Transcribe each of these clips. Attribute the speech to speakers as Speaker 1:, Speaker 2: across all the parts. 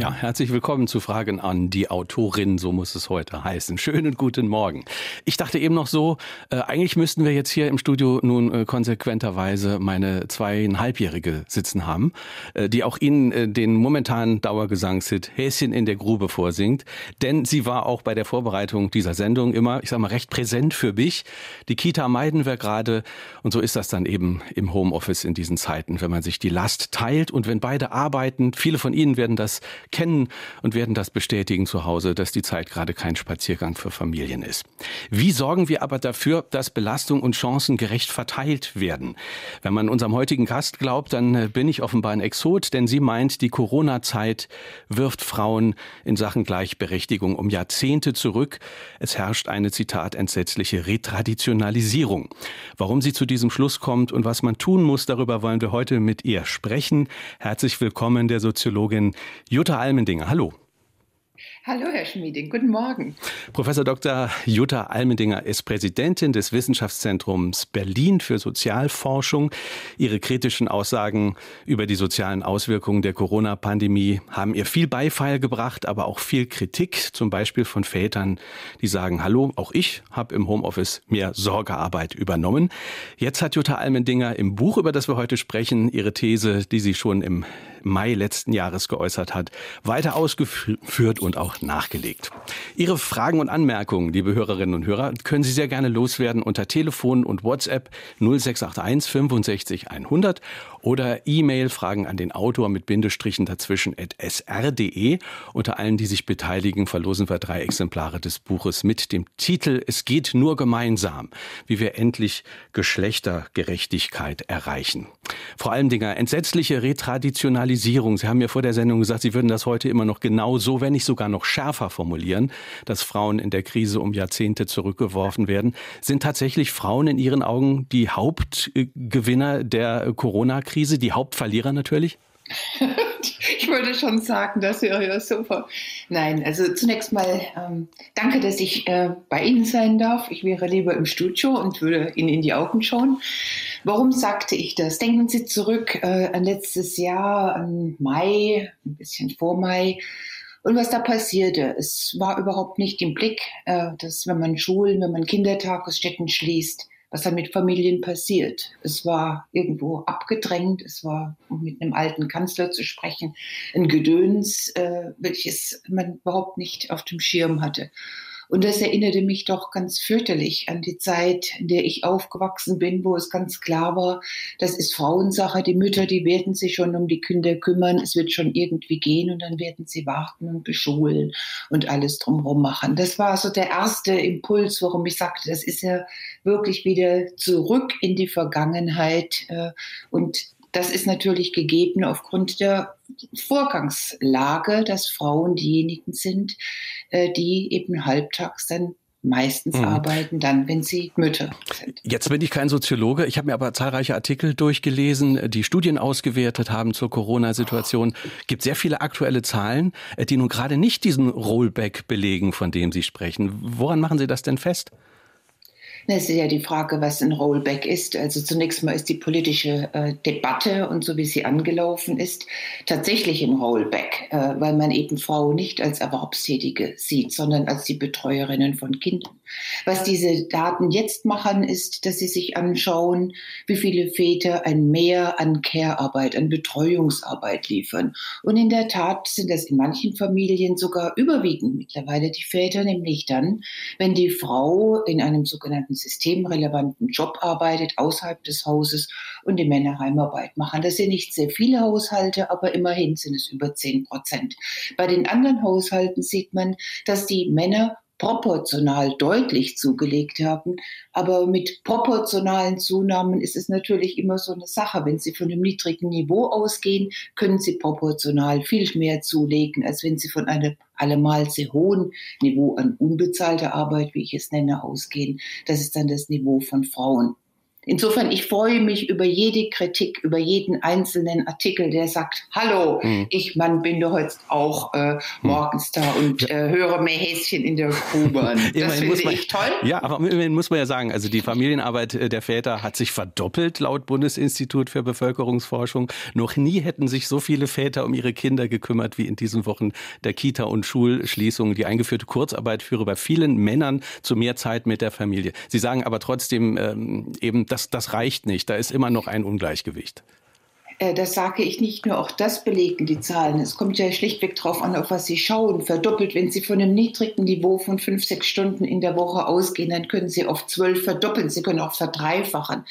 Speaker 1: Ja, herzlich willkommen zu Fragen an die Autorin, so muss es heute heißen. Schönen guten Morgen. Ich dachte eben noch so, äh, eigentlich müssten wir jetzt hier im Studio nun äh, konsequenterweise meine zweieinhalbjährige sitzen haben, äh, die auch Ihnen äh, den momentanen Dauergesangshit Häschen in der Grube vorsingt. Denn sie war auch bei der Vorbereitung dieser Sendung immer, ich sag mal, recht präsent für mich. Die Kita meiden wir gerade und so ist das dann eben im Homeoffice in diesen Zeiten, wenn man sich die Last teilt und wenn beide arbeiten. Viele von Ihnen werden das kennen und werden das bestätigen zu Hause, dass die Zeit gerade kein Spaziergang für Familien ist. Wie sorgen wir aber dafür, dass Belastung und Chancen gerecht verteilt werden? Wenn man unserem heutigen Gast glaubt, dann äh, bin ich offenbar ein Exot, denn sie meint, die Corona-Zeit wirft Frauen in Sachen Gleichberechtigung um Jahrzehnte zurück. Es herrscht eine, Zitat, entsetzliche Retraditionalisierung. Warum sie zu diesem Schluss kommt und was man tun muss, darüber wollen wir heute mit ihr sprechen. Herzlich willkommen der Soziologin Jutta Almendinger. Hallo.
Speaker 2: Hallo, Herr Schmieding. Guten Morgen.
Speaker 1: Professor Dr. Jutta Almendinger ist Präsidentin des Wissenschaftszentrums Berlin für Sozialforschung. Ihre kritischen Aussagen über die sozialen Auswirkungen der Corona-Pandemie haben ihr viel Beifall gebracht, aber auch viel Kritik, zum Beispiel von Vätern, die sagen, hallo, auch ich habe im Homeoffice mehr Sorgearbeit übernommen. Jetzt hat Jutta Almendinger im Buch, über das wir heute sprechen, ihre These, die sie schon im Mai letzten Jahres geäußert hat, weiter ausgeführt und auch auch nachgelegt. Ihre Fragen und Anmerkungen, liebe Hörerinnen und Hörer, können Sie sehr gerne loswerden unter Telefon und WhatsApp 0681 65 100 oder E-Mail Fragen an den Autor mit Bindestrichen dazwischen at sr.de. Unter allen, die sich beteiligen, verlosen wir drei Exemplare des Buches mit dem Titel Es geht nur gemeinsam, wie wir endlich Geschlechtergerechtigkeit erreichen. Vor allem Dinger, entsetzliche Retraditionalisierung. Sie haben mir vor der Sendung gesagt, Sie würden das heute immer noch genau so, wenn nicht sogar noch schärfer formulieren, dass Frauen in der Krise um Jahrzehnte zurückgeworfen werden. Sind tatsächlich Frauen in Ihren Augen die Hauptgewinner der Corona-Krise? Krise, die Hauptverlierer natürlich?
Speaker 2: ich würde schon sagen, das wäre ja super. Nein, also zunächst mal ähm, danke, dass ich äh, bei Ihnen sein darf. Ich wäre lieber im Studio und würde Ihnen in die Augen schauen. Warum sagte ich das? Denken Sie zurück äh, an letztes Jahr, an Mai, ein bisschen vor Mai. Und was da passierte, es war überhaupt nicht im Blick, äh, dass wenn man Schulen, wenn man Kindertagesstätten schließt, was dann mit Familien passiert. Es war irgendwo abgedrängt, es war, um mit einem alten Kanzler zu sprechen, ein Gedöns, äh, welches man überhaupt nicht auf dem Schirm hatte. Und das erinnerte mich doch ganz fürchterlich an die Zeit, in der ich aufgewachsen bin, wo es ganz klar war, das ist Frauensache. Die Mütter, die werden sich schon um die Kinder kümmern. Es wird schon irgendwie gehen und dann werden sie warten und beschulen und alles drumherum machen. Das war so der erste Impuls, warum ich sagte, das ist ja wirklich wieder zurück in die Vergangenheit äh, und das ist natürlich gegeben aufgrund der Vorgangslage, dass Frauen diejenigen sind, äh, die eben halbtags dann meistens mhm. arbeiten dann, wenn sie Mütter sind.
Speaker 1: Jetzt bin ich kein Soziologe. Ich habe mir aber zahlreiche Artikel durchgelesen, die Studien ausgewertet haben zur Corona-Situation. Es gibt sehr viele aktuelle Zahlen, äh, die nun gerade nicht diesen Rollback belegen, von dem Sie sprechen. Woran machen Sie das denn fest?
Speaker 2: Es ist ja die Frage, was ein Rollback ist. Also zunächst mal ist die politische äh, Debatte und so wie sie angelaufen ist, tatsächlich ein Rollback, äh, weil man eben Frauen nicht als Erwerbstätige sieht, sondern als die Betreuerinnen von Kindern. Was diese Daten jetzt machen, ist, dass sie sich anschauen, wie viele Väter ein Mehr an Care-Arbeit, an Betreuungsarbeit liefern. Und in der Tat sind das in manchen Familien sogar überwiegend mittlerweile die Väter, nämlich dann, wenn die Frau in einem sogenannten systemrelevanten Job arbeitet, außerhalb des Hauses und die Männer Heimarbeit machen. Das sind nicht sehr viele Haushalte, aber immerhin sind es über 10 Prozent. Bei den anderen Haushalten sieht man, dass die Männer proportional deutlich zugelegt haben. Aber mit proportionalen Zunahmen ist es natürlich immer so eine Sache. Wenn Sie von einem niedrigen Niveau ausgehen, können Sie proportional viel mehr zulegen, als wenn Sie von einem allemal sehr hohen Niveau an unbezahlter Arbeit, wie ich es nenne, ausgehen. Das ist dann das Niveau von Frauen. Insofern, ich freue mich über jede Kritik, über jeden einzelnen Artikel, der sagt, hallo, hm. ich Mann bin doch jetzt auch äh, hm. morgens da und äh, höre mehr Häschen in der Grube.
Speaker 1: Das finde man, ich toll. Ja, aber immerhin muss man ja sagen, also die Familienarbeit äh, der Väter hat sich verdoppelt laut Bundesinstitut für Bevölkerungsforschung. Noch nie hätten sich so viele Väter um ihre Kinder gekümmert wie in diesen Wochen der Kita- und Schulschließungen. Die eingeführte Kurzarbeit führe bei vielen Männern zu mehr Zeit mit der Familie. Sie sagen aber trotzdem ähm, eben, das, das reicht nicht. Da ist immer noch ein Ungleichgewicht.
Speaker 2: Äh, das sage ich nicht nur, auch das belegen die Zahlen. Es kommt ja schlichtweg darauf an, auf was Sie schauen. Verdoppelt, wenn Sie von einem niedrigen Niveau von fünf, sechs Stunden in der Woche ausgehen, dann können Sie auf zwölf verdoppeln. Sie können auch verdreifachen.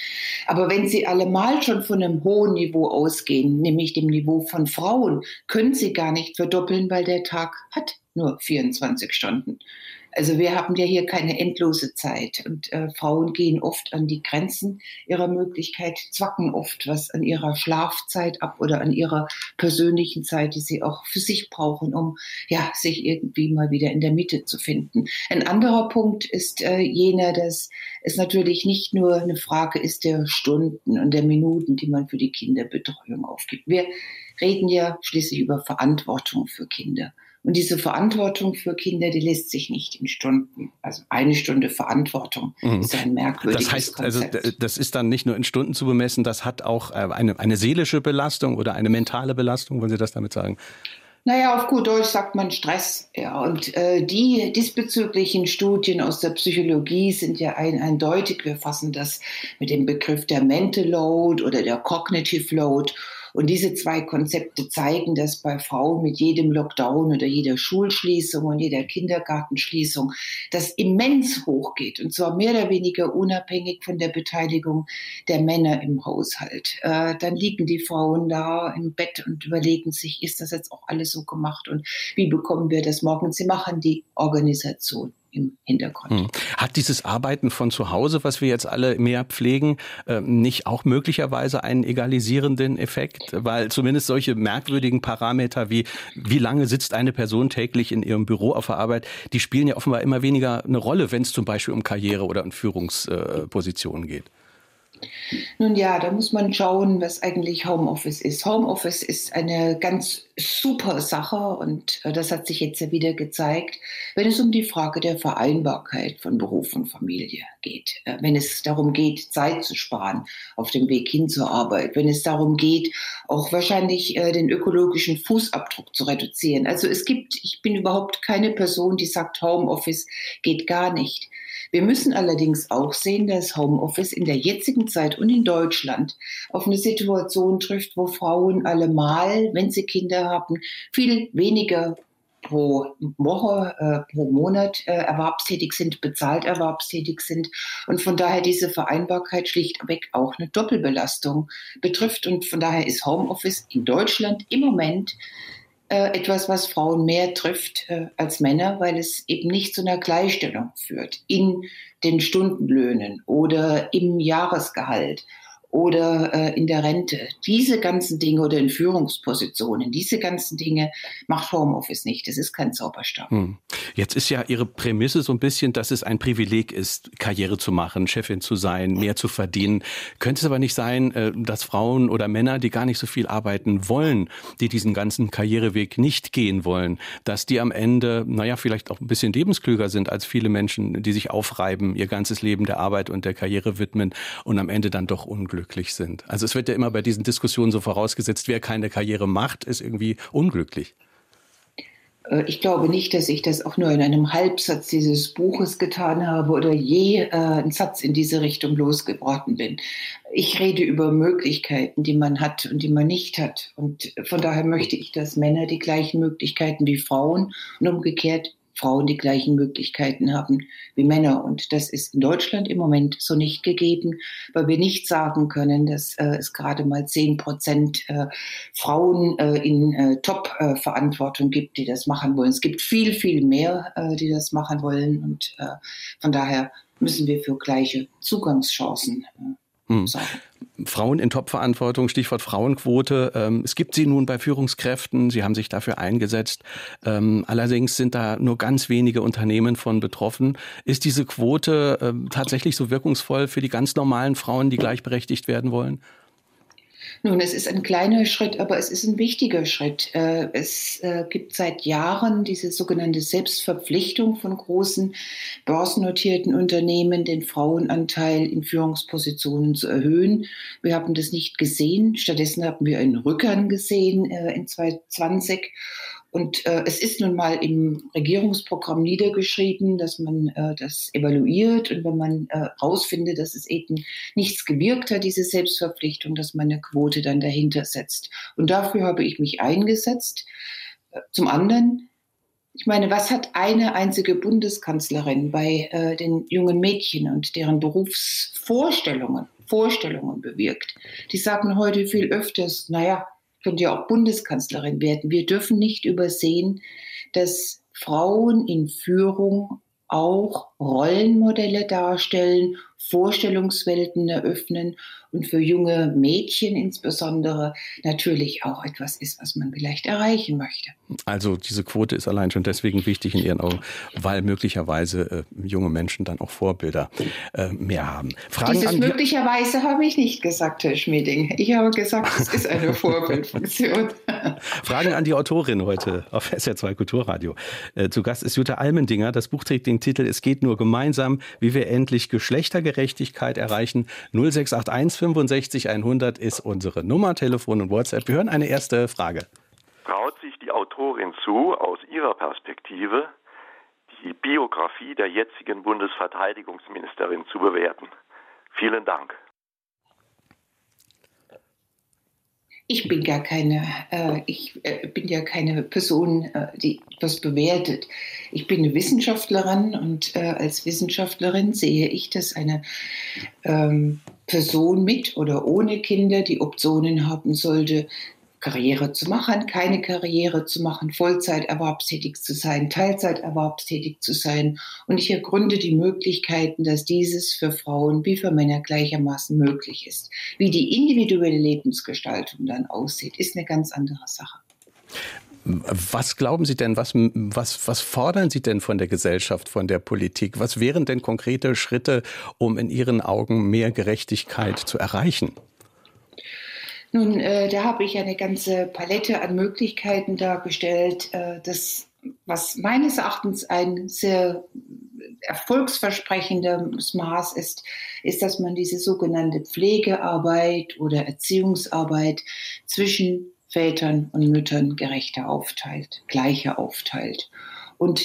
Speaker 2: Aber wenn Sie allemal schon von einem hohen Niveau ausgehen, nämlich dem Niveau von Frauen, können Sie gar nicht verdoppeln, weil der Tag hat nur 24 Stunden. Also wir haben ja hier keine endlose Zeit und äh, Frauen gehen oft an die Grenzen ihrer Möglichkeit, zwacken oft was an ihrer Schlafzeit ab oder an ihrer persönlichen Zeit, die sie auch für sich brauchen, um ja sich irgendwie mal wieder in der Mitte zu finden. Ein anderer Punkt ist äh, jener, dass es natürlich nicht nur eine Frage ist der Stunden und der Minuten, die man für die Kinderbetreuung aufgibt. Wir reden ja schließlich über Verantwortung für Kinder. Und diese Verantwortung für Kinder, die lässt sich nicht in Stunden. Also eine Stunde Verantwortung mhm. ist ein merkwürdiges
Speaker 1: Das heißt, also, Konzept. also das ist dann nicht nur in Stunden zu bemessen, das hat auch äh, eine, eine seelische Belastung oder eine mentale Belastung, wollen Sie das damit sagen?
Speaker 2: Naja, auf gut Deutsch sagt man Stress. Ja, und äh, die diesbezüglichen Studien aus der Psychologie sind ja ein, eindeutig. Wir fassen das mit dem Begriff der Mental Load oder der Cognitive Load. Und diese zwei Konzepte zeigen, dass bei Frauen mit jedem Lockdown oder jeder Schulschließung und jeder Kindergartenschließung das immens hochgeht. Und zwar mehr oder weniger unabhängig von der Beteiligung der Männer im Haushalt. Äh, dann liegen die Frauen da im Bett und überlegen sich, ist das jetzt auch alles so gemacht und wie bekommen wir das morgen? Sie machen die Organisation im Hintergrund. Hm.
Speaker 1: Hat dieses Arbeiten von zu Hause, was wir jetzt alle mehr pflegen, ähm, nicht auch möglicherweise einen egalisierenden Effekt? Weil zumindest solche merkwürdigen Parameter wie wie lange sitzt eine Person täglich in ihrem Büro auf der Arbeit, die spielen ja offenbar immer weniger eine Rolle, wenn es zum Beispiel um Karriere oder um Führungspositionen geht.
Speaker 2: Nun ja, da muss man schauen, was eigentlich Homeoffice ist. Homeoffice ist eine ganz super Sache und äh, das hat sich jetzt ja wieder gezeigt, wenn es um die Frage der Vereinbarkeit von Beruf und Familie geht. Äh, wenn es darum geht, Zeit zu sparen auf dem Weg hin zur Arbeit. Wenn es darum geht, auch wahrscheinlich äh, den ökologischen Fußabdruck zu reduzieren. Also es gibt, ich bin überhaupt keine Person, die sagt, Homeoffice geht gar nicht. Wir müssen allerdings auch sehen, dass Homeoffice in der jetzigen Zeit und in Deutschland auf eine Situation trifft, wo Frauen allemal, wenn sie Kinder haben, viel weniger pro Woche, äh, pro Monat äh, erwerbstätig sind, bezahlt erwerbstätig sind. Und von daher diese Vereinbarkeit schlichtweg auch eine Doppelbelastung betrifft. Und von daher ist Homeoffice in Deutschland im Moment etwas, was Frauen mehr trifft äh, als Männer, weil es eben nicht zu einer Gleichstellung führt in den Stundenlöhnen oder im Jahresgehalt oder äh, in der Rente. Diese ganzen Dinge oder in Führungspositionen, diese ganzen Dinge macht Homeoffice nicht. Das ist kein Zauberstab. Hm.
Speaker 1: Jetzt ist ja Ihre Prämisse so ein bisschen, dass es ein Privileg ist, Karriere zu machen, Chefin zu sein, mehr zu verdienen. Könnte es aber nicht sein, äh, dass Frauen oder Männer, die gar nicht so viel arbeiten wollen, die diesen ganzen Karriereweg nicht gehen wollen, dass die am Ende, naja, vielleicht auch ein bisschen lebensklüger sind als viele Menschen, die sich aufreiben, ihr ganzes Leben der Arbeit und der Karriere widmen und am Ende dann doch unglücklich unglücklich sind. Also es wird ja immer bei diesen Diskussionen so vorausgesetzt, wer keine Karriere macht, ist irgendwie unglücklich.
Speaker 2: Äh, ich glaube nicht, dass ich das auch nur in einem Halbsatz dieses Buches getan habe oder je äh, einen Satz in diese Richtung losgeworden bin. Ich rede über Möglichkeiten, die man hat und die man nicht hat. Und von daher möchte ich, dass Männer die gleichen Möglichkeiten wie Frauen und umgekehrt Frauen die gleichen Möglichkeiten haben wie Männer. Und das ist in Deutschland im Moment so nicht gegeben, weil wir nicht sagen können, dass äh, es gerade mal zehn Prozent äh, Frauen äh, in äh, Top-Verantwortung gibt, die das machen wollen. Es gibt viel, viel mehr, äh, die das machen wollen. Und äh, von daher müssen wir für gleiche Zugangschancen sorgen.
Speaker 1: Frauen in Topverantwortung, Stichwort Frauenquote. Ähm, es gibt sie nun bei Führungskräften. Sie haben sich dafür eingesetzt. Ähm, allerdings sind da nur ganz wenige Unternehmen von betroffen. Ist diese Quote ähm, tatsächlich so wirkungsvoll für die ganz normalen Frauen, die gleichberechtigt werden wollen?
Speaker 2: Nun, es ist ein kleiner Schritt, aber es ist ein wichtiger Schritt. Äh, es äh, gibt seit Jahren diese sogenannte Selbstverpflichtung von großen börsennotierten Unternehmen, den Frauenanteil in Führungspositionen zu erhöhen. Wir haben das nicht gesehen. Stattdessen haben wir einen Rückern gesehen äh, in 2020. Und äh, es ist nun mal im Regierungsprogramm niedergeschrieben, dass man äh, das evaluiert und wenn man herausfindet, äh, dass es eben nichts gewirkt hat, diese Selbstverpflichtung, dass man eine Quote dann dahinter setzt. Und dafür habe ich mich eingesetzt. Äh, zum anderen, ich meine, was hat eine einzige Bundeskanzlerin bei äh, den jungen Mädchen und deren Berufsvorstellungen, Vorstellungen bewirkt? Die sagen heute viel öfters, naja, könnte ja auch Bundeskanzlerin werden. Wir dürfen nicht übersehen, dass Frauen in Führung auch Rollenmodelle darstellen, Vorstellungswelten eröffnen und für junge Mädchen insbesondere natürlich auch etwas ist, was man vielleicht erreichen möchte.
Speaker 1: Also diese Quote ist allein schon deswegen wichtig in Ihren Augen, weil möglicherweise äh, junge Menschen dann auch Vorbilder äh, mehr haben.
Speaker 2: Fragen Dieses möglicherweise habe ich nicht gesagt, Herr Schmieding. Ich habe gesagt, es ist eine Vorbildfunktion.
Speaker 1: Fragen an die Autorin heute auf SR2 Kulturradio. Äh, zu Gast ist Jutta Almendinger. Das Buch trägt den Titel Es geht nur gemeinsam, wie wir endlich Geschlechtergerechtigkeit erreichen. 0681 65 100 ist unsere Nummer, Telefon und WhatsApp. Wir hören eine erste Frage.
Speaker 3: Traut sich die Autorin zu, aus ihrer Perspektive die Biografie der jetzigen Bundesverteidigungsministerin zu bewerten? Vielen Dank.
Speaker 2: Ich bin gar keine, äh, ich äh, bin ja keine Person, äh, die etwas bewertet. Ich bin eine Wissenschaftlerin und äh, als Wissenschaftlerin sehe ich, dass eine ähm, Person mit oder ohne Kinder die Optionen haben sollte, Karriere zu machen, keine Karriere zu machen, Vollzeit erwerbstätig zu sein, Teilzeit erwerbstätig zu sein. Und ich ergründe die Möglichkeiten, dass dieses für Frauen wie für Männer gleichermaßen möglich ist. Wie die individuelle Lebensgestaltung dann aussieht, ist eine ganz andere Sache.
Speaker 1: Was glauben Sie denn, was, was, was fordern Sie denn von der Gesellschaft, von der Politik? Was wären denn konkrete Schritte, um in Ihren Augen mehr Gerechtigkeit zu erreichen?
Speaker 2: Nun, äh, da habe ich eine ganze Palette an Möglichkeiten dargestellt. Äh, das, was meines Erachtens ein sehr erfolgsversprechendes Maß ist, ist, dass man diese sogenannte Pflegearbeit oder Erziehungsarbeit zwischen Vätern und Müttern gerechter aufteilt, gleicher aufteilt. Und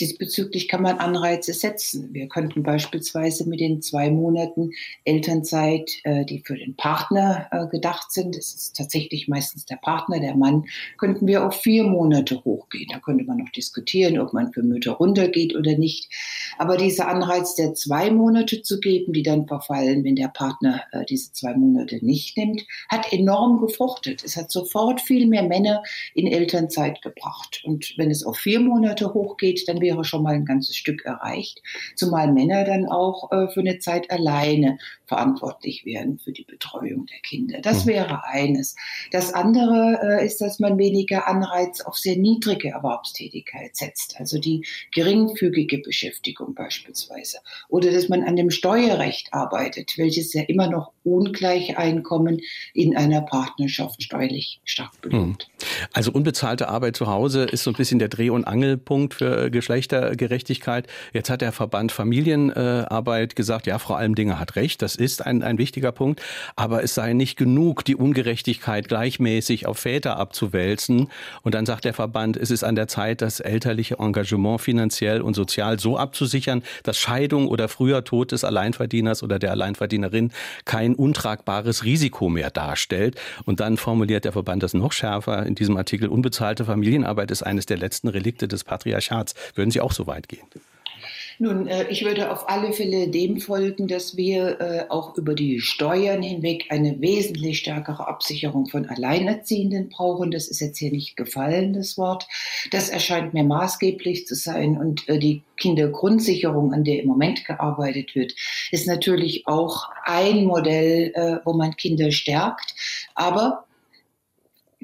Speaker 2: Diesbezüglich kann man Anreize setzen. Wir könnten beispielsweise mit den zwei Monaten Elternzeit, äh, die für den Partner äh, gedacht sind, es ist tatsächlich meistens der Partner, der Mann, könnten wir auf vier Monate hochgehen. Da könnte man noch diskutieren, ob man für Mütter runtergeht oder nicht. Aber dieser Anreiz der zwei Monate zu geben, die dann verfallen, wenn der Partner äh, diese zwei Monate nicht nimmt, hat enorm gefruchtet. Es hat sofort viel mehr Männer in Elternzeit gebracht. Und wenn es auf vier Monate hochgeht, dann wäre schon mal ein ganzes Stück erreicht, zumal Männer dann auch äh, für eine Zeit alleine verantwortlich werden für die Betreuung der Kinder. Das mhm. wäre eines. Das andere äh, ist, dass man weniger Anreiz auf sehr niedrige Erwerbstätigkeit setzt, also die geringfügige Beschäftigung beispielsweise. Oder dass man an dem Steuerrecht arbeitet, welches ja immer noch ungleiche Einkommen in einer Partnerschaft steuerlich stark belohnt.
Speaker 1: Mhm. Also unbezahlte Arbeit zu Hause ist so ein bisschen der Dreh- und Angelpunkt für Geschlechter Geschlechtergerechtigkeit. Jetzt hat der Verband Familienarbeit gesagt, ja, Frau Almdinger hat recht, das ist ein, ein wichtiger Punkt, aber es sei nicht genug, die Ungerechtigkeit gleichmäßig auf Väter abzuwälzen. Und dann sagt der Verband, es ist an der Zeit, das elterliche Engagement finanziell und sozial so abzusichern, dass Scheidung oder früher Tod des Alleinverdieners oder der Alleinverdienerin kein untragbares Risiko mehr darstellt. Und dann formuliert der Verband das noch schärfer in diesem Artikel, unbezahlte Familienarbeit ist eines der letzten Relikte des Patriarchats. Würden Sie auch so weit gehen?
Speaker 2: Nun, äh, ich würde auf alle Fälle dem folgen, dass wir äh, auch über die Steuern hinweg eine wesentlich stärkere Absicherung von Alleinerziehenden brauchen. Das ist jetzt hier nicht gefallen, das Wort. Das erscheint mir maßgeblich zu sein. Und äh, die Kindergrundsicherung, an der im Moment gearbeitet wird, ist natürlich auch ein Modell, wo man Kinder stärkt. Aber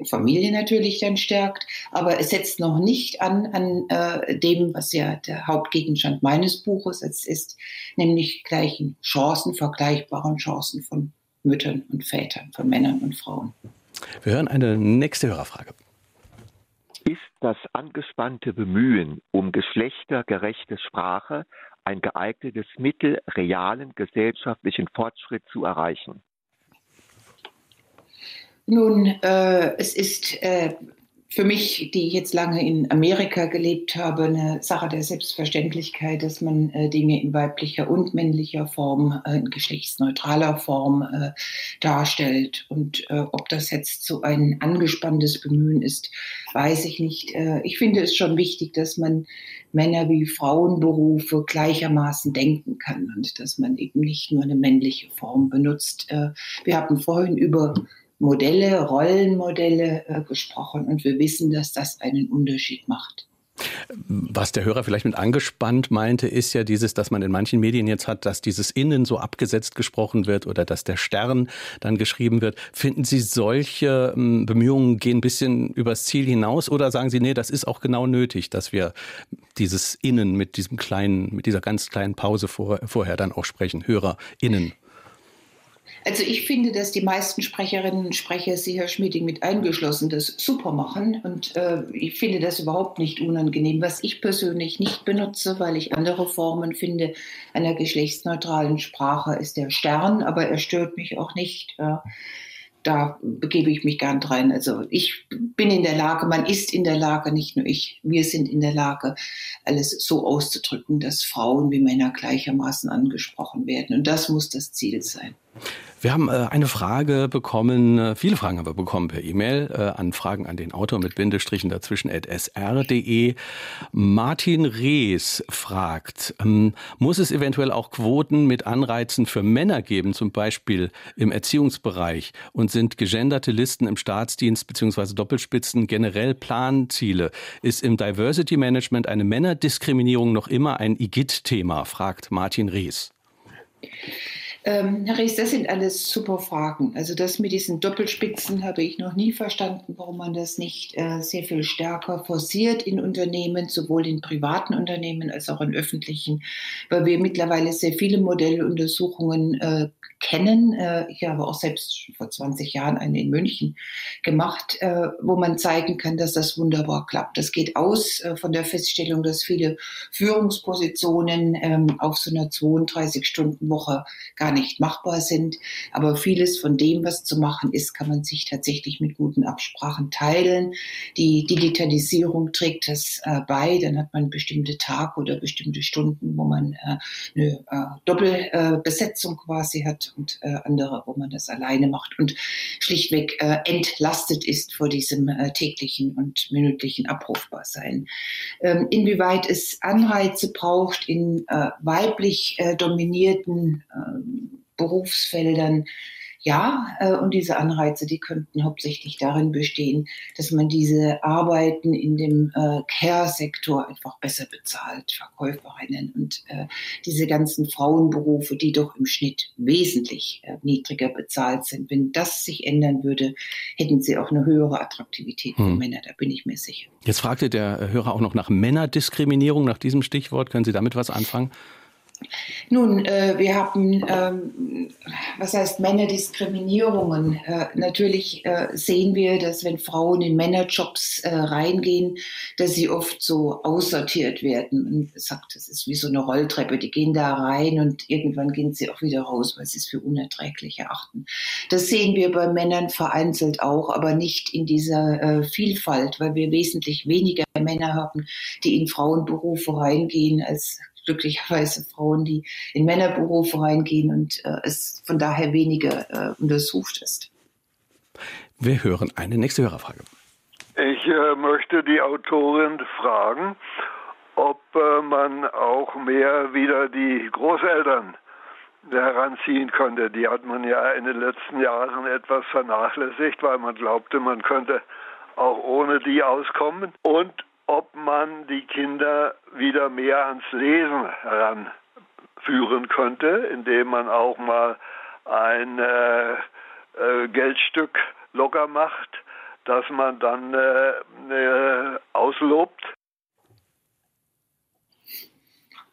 Speaker 2: Familie natürlich dann stärkt, aber es setzt noch nicht an an äh, dem, was ja der Hauptgegenstand meines Buches jetzt ist, nämlich gleichen Chancen, vergleichbaren Chancen von Müttern und Vätern, von Männern und Frauen.
Speaker 1: Wir hören eine nächste Hörerfrage.
Speaker 4: Ist das angespannte Bemühen um geschlechtergerechte Sprache ein geeignetes Mittel, realen gesellschaftlichen Fortschritt zu erreichen?
Speaker 2: Nun, äh, es ist äh, für mich, die jetzt lange in Amerika gelebt habe, eine Sache der Selbstverständlichkeit, dass man äh, Dinge in weiblicher und männlicher Form, äh, in geschlechtsneutraler Form äh, darstellt. Und äh, ob das jetzt so ein angespanntes Bemühen ist, weiß ich nicht. Äh, ich finde es schon wichtig, dass man Männer- wie Frauenberufe gleichermaßen denken kann und dass man eben nicht nur eine männliche Form benutzt. Äh, wir haben vorhin über Modelle, Rollenmodelle äh, gesprochen und wir wissen, dass das einen Unterschied macht.
Speaker 1: Was der Hörer vielleicht mit angespannt meinte, ist ja dieses, dass man in manchen Medien jetzt hat, dass dieses Innen so abgesetzt gesprochen wird oder dass der Stern dann geschrieben wird. Finden Sie solche ähm, Bemühungen gehen ein bisschen übers Ziel hinaus oder sagen Sie, nee, das ist auch genau nötig, dass wir dieses Innen mit diesem kleinen, mit dieser ganz kleinen Pause vor, vorher dann auch sprechen, HörerInnen?
Speaker 2: Also ich finde, dass die meisten Sprecherinnen und Sprecher, Sie, Herr Schmieding, mit eingeschlossen, das super machen. Und äh, ich finde das überhaupt nicht unangenehm. Was ich persönlich nicht benutze, weil ich andere Formen finde einer geschlechtsneutralen Sprache, ist der Stern, aber er stört mich auch nicht. Äh, da begebe ich mich gern rein. Also ich bin in der Lage, man ist in der Lage, nicht nur ich, wir sind in der Lage, alles so auszudrücken, dass Frauen wie Männer gleichermaßen angesprochen werden. Und das muss das Ziel sein.
Speaker 1: Wir haben äh, eine Frage bekommen, äh, viele Fragen haben wir bekommen per E-Mail äh, an Fragen an den Autor mit Bindestrichen dazwischen at sr.de. Martin Rees fragt, ähm, muss es eventuell auch Quoten mit Anreizen für Männer geben, zum Beispiel im Erziehungsbereich? Und sind gegenderte Listen im Staatsdienst bzw. Doppelspitzen generell Planziele? Ist im Diversity Management eine Männerdiskriminierung noch immer ein IGIT-Thema? fragt Martin Rees.
Speaker 2: Ähm, Herr Rees, das sind alles super Fragen. Also das mit diesen Doppelspitzen habe ich noch nie verstanden, warum man das nicht äh, sehr viel stärker forciert in Unternehmen, sowohl in privaten Unternehmen als auch in öffentlichen, weil wir mittlerweile sehr viele Modelluntersuchungen äh, kennen. Äh, ich habe auch selbst vor 20 Jahren eine in München gemacht, äh, wo man zeigen kann, dass das wunderbar klappt. Das geht aus äh, von der Feststellung, dass viele Führungspositionen ähm, auf so einer 32-Stunden-Woche gar gar nicht machbar sind. Aber vieles von dem, was zu machen ist, kann man sich tatsächlich mit guten Absprachen teilen. Die Digitalisierung trägt das äh, bei. Dann hat man bestimmte Tage oder bestimmte Stunden, wo man äh, eine äh, Doppelbesetzung quasi hat und äh, andere, wo man das alleine macht und schlichtweg äh, entlastet ist vor diesem äh, täglichen und minütlichen Abrufbarsein. Ähm, inwieweit es Anreize braucht in weiblich dominierten ähm, Berufsfeldern. Ja, äh, und diese Anreize, die könnten hauptsächlich darin bestehen, dass man diese Arbeiten in dem äh, Care-Sektor einfach besser bezahlt, Verkäuferinnen und äh, diese ganzen Frauenberufe, die doch im Schnitt wesentlich äh, niedriger bezahlt sind. Wenn das sich ändern würde, hätten sie auch eine höhere Attraktivität für hm. Männer, da bin ich mir sicher.
Speaker 1: Jetzt fragte der Hörer auch noch nach Männerdiskriminierung, nach diesem Stichwort. Können Sie damit was anfangen?
Speaker 2: Nun, äh, wir haben, ähm, was heißt Männerdiskriminierungen? Äh, natürlich äh, sehen wir, dass wenn Frauen in Männerjobs äh, reingehen, dass sie oft so aussortiert werden. Man sagt, das ist wie so eine Rolltreppe. Die gehen da rein und irgendwann gehen sie auch wieder raus, weil sie es für unerträglich erachten. Das sehen wir bei Männern vereinzelt auch, aber nicht in dieser äh, Vielfalt, weil wir wesentlich weniger Männer haben, die in Frauenberufe reingehen als glücklicherweise Frauen, die in Männerberufe reingehen und äh, es von daher weniger äh, untersucht ist.
Speaker 1: Wir hören eine nächste Hörerfrage.
Speaker 5: Ich äh, möchte die Autorin fragen, ob äh, man auch mehr wieder die Großeltern heranziehen konnte. Die hat man ja in den letzten Jahren etwas vernachlässigt, weil man glaubte, man könnte auch ohne die auskommen. Und ob man die Kinder wieder mehr ans Lesen heranführen könnte, indem man auch mal ein äh, äh, Geldstück locker macht, das man dann äh, äh auslobt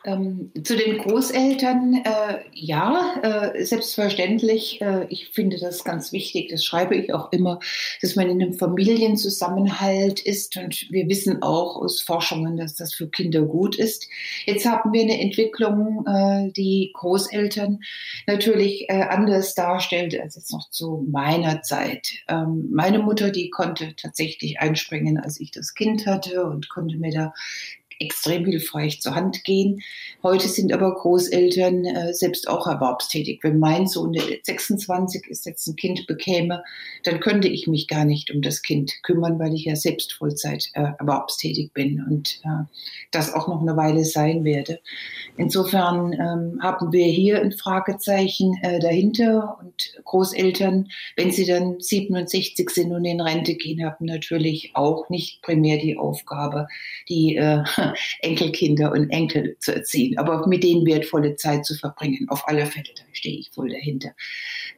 Speaker 2: Ähm, zu den Großeltern, äh, ja, äh, selbstverständlich. Äh, ich finde das ganz wichtig, das schreibe ich auch immer, dass man in einem Familienzusammenhalt ist. Und wir wissen auch aus Forschungen, dass das für Kinder gut ist. Jetzt haben wir eine Entwicklung, äh, die Großeltern natürlich äh, anders darstellt als jetzt noch zu meiner Zeit. Ähm, meine Mutter, die konnte tatsächlich einspringen, als ich das Kind hatte und konnte mir da extrem hilfreich zur Hand gehen. Heute sind aber Großeltern äh, selbst auch erwerbstätig. Wenn mein Sohn, der 26 ist, jetzt ein Kind bekäme, dann könnte ich mich gar nicht um das Kind kümmern, weil ich ja selbst Vollzeit äh, erwerbstätig bin und äh, das auch noch eine Weile sein werde. Insofern ähm, haben wir hier ein Fragezeichen äh, dahinter und Großeltern, wenn sie dann 67 sind und in Rente gehen, haben natürlich auch nicht primär die Aufgabe, die äh, Enkelkinder und Enkel zu erziehen, aber mit denen wertvolle Zeit zu verbringen. Auf alle Fälle, da stehe ich voll dahinter.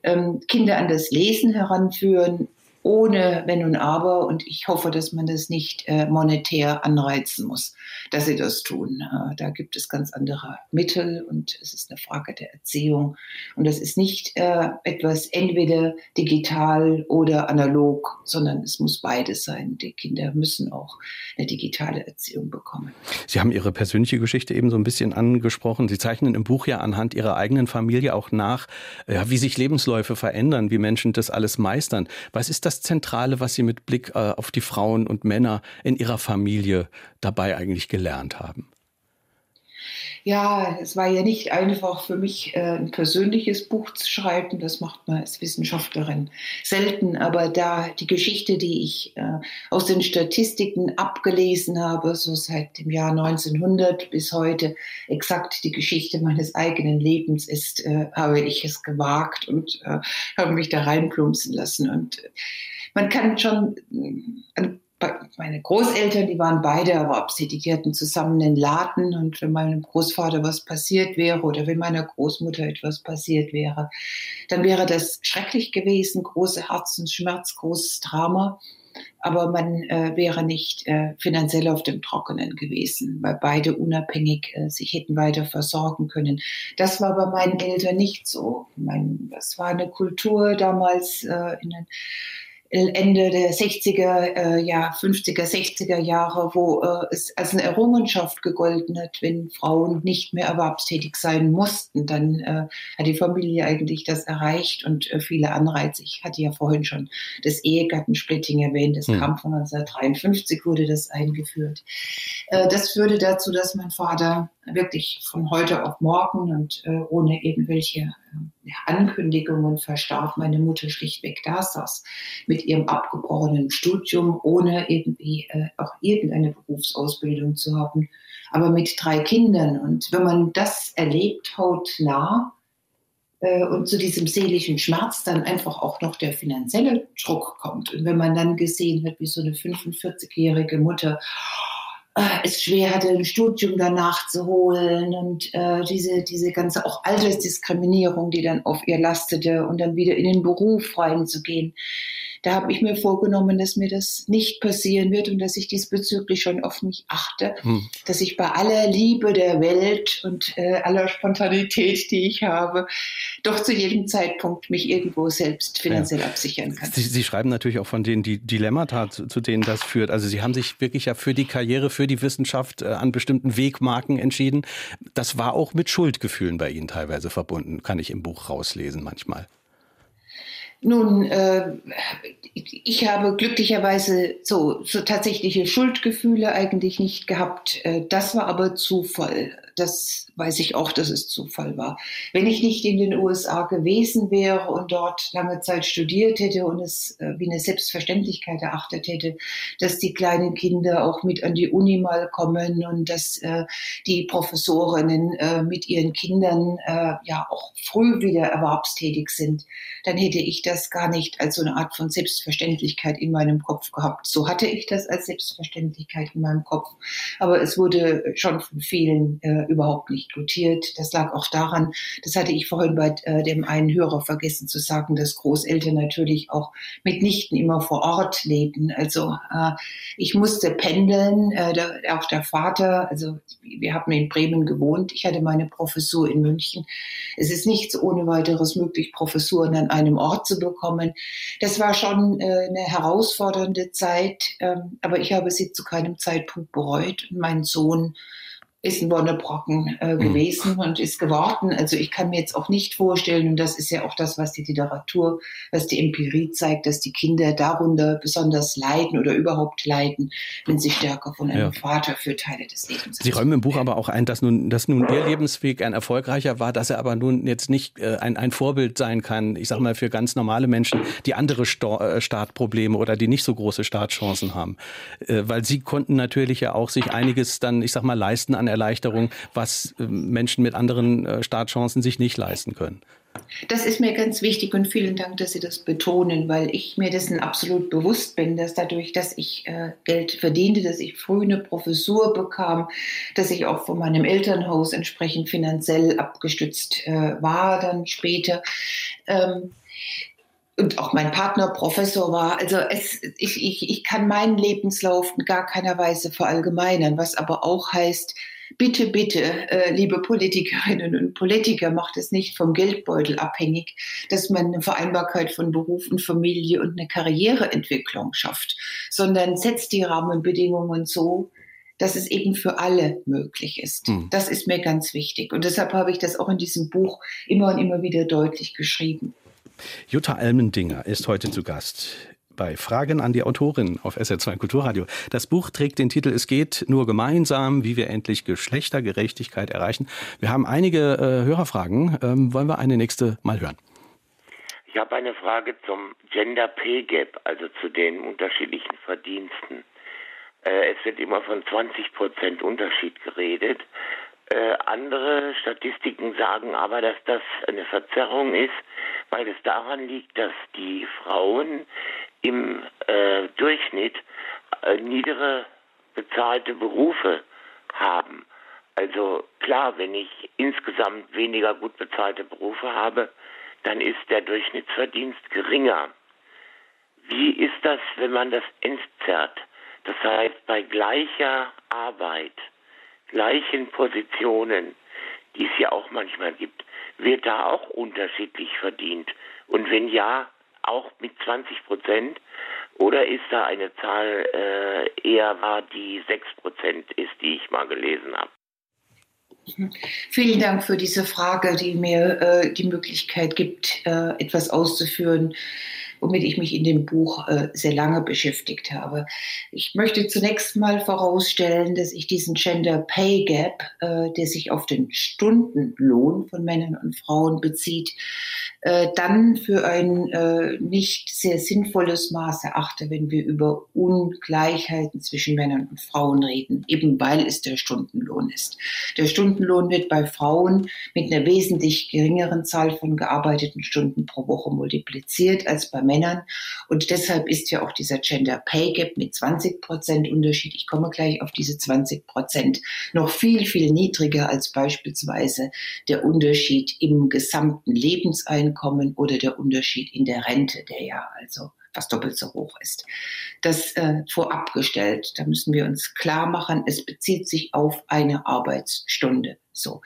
Speaker 2: Ähm, Kinder an das Lesen heranführen, ohne Wenn und Aber. Und ich hoffe, dass man das nicht äh, monetär anreizen muss, dass sie das tun. Äh, da gibt es ganz andere Mittel und es ist eine Frage der Erziehung. Und das ist nicht äh, etwas entweder digital oder analog, sondern es muss beides sein. Die Kinder müssen auch eine digitale Erziehung bekommen.
Speaker 1: Sie haben Ihre persönliche Geschichte eben so ein bisschen angesprochen. Sie zeichnen im Buch ja anhand Ihrer eigenen Familie auch nach, ja, wie sich Lebensläufe verändern, wie Menschen das alles meistern. Was ist das Zentrale, was Sie mit Blick äh, auf die Frauen und Männer in Ihrer Familie dabei eigentlich gelernt haben?
Speaker 2: Ja, es war ja nicht einfach für mich, äh, ein persönliches Buch zu schreiben. Das macht man als Wissenschaftlerin selten. Aber da die Geschichte, die ich äh, aus den Statistiken abgelesen habe, so seit dem Jahr 1900 bis heute exakt die Geschichte meines eigenen Lebens ist, äh, habe ich es gewagt und habe mich da reinplumpsen lassen. Und man kann schon an meine Großeltern, die waren beide die hatten zusammen einen Laden und wenn meinem Großvater was passiert wäre oder wenn meiner Großmutter etwas passiert wäre, dann wäre das schrecklich gewesen, große Herzensschmerz, großes Drama. Aber man äh, wäre nicht äh, finanziell auf dem Trockenen gewesen, weil beide unabhängig äh, sich hätten weiter versorgen können. Das war bei meinen Eltern nicht so. Mein, das war eine Kultur damals äh, in den Ende der 60er, äh, ja, 50er, 60er Jahre, wo äh, es als eine Errungenschaft gegolten hat, wenn Frauen nicht mehr erwerbstätig sein mussten, dann äh, hat die Familie eigentlich das erreicht und äh, viele Anreize. Ich hatte ja vorhin schon das Ehegattensplitting erwähnt, das hm. kam von 1953, wurde das eingeführt. Äh, das führte dazu, dass mein Vater wirklich von heute auf morgen und äh, ohne irgendwelche äh, Ankündigungen verstarb. Meine Mutter schlichtweg da saß mit ihrem abgebrochenen Studium, ohne irgendwie äh, auch irgendeine Berufsausbildung zu haben, aber mit drei Kindern. Und wenn man das erlebt, hautnah, äh, und zu diesem seelischen Schmerz dann einfach auch noch der finanzielle Druck kommt. Und wenn man dann gesehen hat, wie so eine 45-jährige Mutter es schwer hatte, ein Studium danach zu holen und äh, diese, diese ganze auch Altersdiskriminierung, die dann auf ihr lastete und dann wieder in den Beruf reinzugehen. Da habe ich mir vorgenommen, dass mir das nicht passieren wird und dass ich diesbezüglich schon auf mich achte, hm. dass ich bei aller Liebe der Welt und äh, aller Spontanität, die ich habe, doch zu jedem Zeitpunkt mich irgendwo selbst finanziell ja. absichern kann.
Speaker 1: Sie, Sie, schreiben natürlich auch von den die Dilemmata, zu, zu, denen das führt. Also Sie haben sich wirklich ja für die Karriere, für die Wissenschaft äh, an bestimmten Wegmarken entschieden. Das war auch mit Schuldgefühlen bei Ihnen teilweise verbunden, kann ich im Buch rauslesen manchmal.
Speaker 2: Nun, äh, ich habe glücklicherweise so, so tatsächliche Schuldgefühle eigentlich nicht gehabt. Äh, das war aber Zufall. Das weiß ich auch, dass es Zufall war. Wenn ich nicht in den USA gewesen wäre und dort lange Zeit studiert hätte und es äh, wie eine Selbstverständlichkeit erachtet hätte, dass die kleinen Kinder auch mit an die Uni mal kommen und dass äh, die Professorinnen äh, mit ihren Kindern äh, ja auch früh wieder erwerbstätig sind, dann hätte ich das gar nicht als so eine Art von Selbstverständlichkeit in meinem Kopf gehabt. So hatte ich das als Selbstverständlichkeit in meinem Kopf. Aber es wurde schon von vielen äh, überhaupt nicht gutiert. Das lag auch daran, das hatte ich vorhin bei äh, dem einen Hörer vergessen zu sagen, dass Großeltern natürlich auch mitnichten immer vor Ort leben. Also äh, ich musste pendeln, äh, der, auch der Vater, also wir haben in Bremen gewohnt, ich hatte meine Professur in München. Es ist nichts ohne weiteres möglich, Professuren an einem Ort zu bekommen. Das war schon äh, eine herausfordernde Zeit, ähm, aber ich habe sie zu keinem Zeitpunkt bereut. Mein Sohn ist ein Wonnebrocken äh, mhm. gewesen mhm. und ist geworden. Also ich kann mir jetzt auch nicht vorstellen, und das ist ja auch das, was die Literatur, was die Empirie zeigt, dass die Kinder darunter besonders leiden oder überhaupt leiden, wenn sie stärker von einem ja. Vater für Teile des Lebens
Speaker 1: Sie räumen im Buch aber auch ein, dass nun, dass nun Ihr Lebensweg ein erfolgreicher war, dass er aber nun jetzt nicht äh, ein, ein Vorbild sein kann, ich sag mal, für ganz normale Menschen, die andere Sto äh, Startprobleme oder die nicht so große Startchancen haben. Äh, weil Sie konnten natürlich ja auch sich einiges dann, ich sag mal, leisten an Erleichterung, was äh, Menschen mit anderen äh, Startchancen sich nicht leisten können.
Speaker 2: Das ist mir ganz wichtig und vielen Dank, dass Sie das betonen, weil ich mir dessen absolut bewusst bin, dass dadurch, dass ich äh, Geld verdiente, dass ich früh eine Professur bekam, dass ich auch von meinem Elternhaus entsprechend finanziell abgestützt äh, war, dann später. Ähm, und auch mein Partner Professor war. Also es, ich, ich, ich kann meinen Lebenslauf in gar keiner Weise verallgemeinern, was aber auch heißt, bitte, bitte, äh, liebe Politikerinnen und Politiker, macht es nicht vom Geldbeutel abhängig, dass man eine Vereinbarkeit von Beruf und Familie und eine Karriereentwicklung schafft, sondern setzt die Rahmenbedingungen so, dass es eben für alle möglich ist. Mhm. Das ist mir ganz wichtig. Und deshalb habe ich das auch in diesem Buch immer und immer wieder deutlich geschrieben.
Speaker 1: Jutta Almendinger ist heute zu Gast bei Fragen an die Autorin auf SR2 Kulturradio. Das Buch trägt den Titel Es geht nur gemeinsam, wie wir endlich Geschlechtergerechtigkeit erreichen. Wir haben einige äh, Hörerfragen. Ähm, wollen wir eine nächste mal hören?
Speaker 6: Ich habe eine Frage zum Gender Pay Gap, also zu den unterschiedlichen Verdiensten. Äh, es wird immer von 20 Prozent Unterschied geredet. Äh, andere Statistiken sagen aber, dass das eine Verzerrung ist, weil es daran liegt, dass die Frauen im äh, Durchschnitt äh, niedere bezahlte Berufe haben. Also klar, wenn ich insgesamt weniger gut bezahlte Berufe habe, dann ist der Durchschnittsverdienst geringer. Wie ist das, wenn man das entzerrt? Das heißt, bei gleicher Arbeit, gleichen Positionen, die es ja auch manchmal gibt, wird da auch unterschiedlich verdient? Und wenn ja, auch mit 20 Prozent? Oder ist da eine Zahl äh, eher wahr, die 6 Prozent ist, die ich mal gelesen habe?
Speaker 2: Vielen Dank für diese Frage, die mir äh, die Möglichkeit gibt, äh, etwas auszuführen, womit ich mich in dem Buch äh, sehr lange beschäftigt habe. Ich möchte zunächst mal vorausstellen, dass ich diesen Gender Pay Gap, äh, der sich auf den Stundenlohn von Männern und Frauen bezieht, äh, dann für ein äh, nicht sehr sinnvolles Maß erachte, wenn wir über Ungleichheiten zwischen Männern und Frauen reden, eben weil es der Stundenlohn ist. Der Stundenlohn wird bei Frauen mit einer wesentlich geringeren Zahl von gearbeiteten Stunden pro Woche multipliziert als bei Männern. Und deshalb ist ja auch dieser Gender Pay Gap mit 20 Prozent Unterschied, ich komme gleich auf diese 20 Prozent, noch viel, viel niedriger als beispielsweise der Unterschied im gesamten Lebenseinkommen Einkommen oder der Unterschied in der Rente, der ja also fast doppelt so hoch ist. Das äh, vorab da müssen wir uns klar machen, es bezieht sich auf eine Arbeitsstunde. So.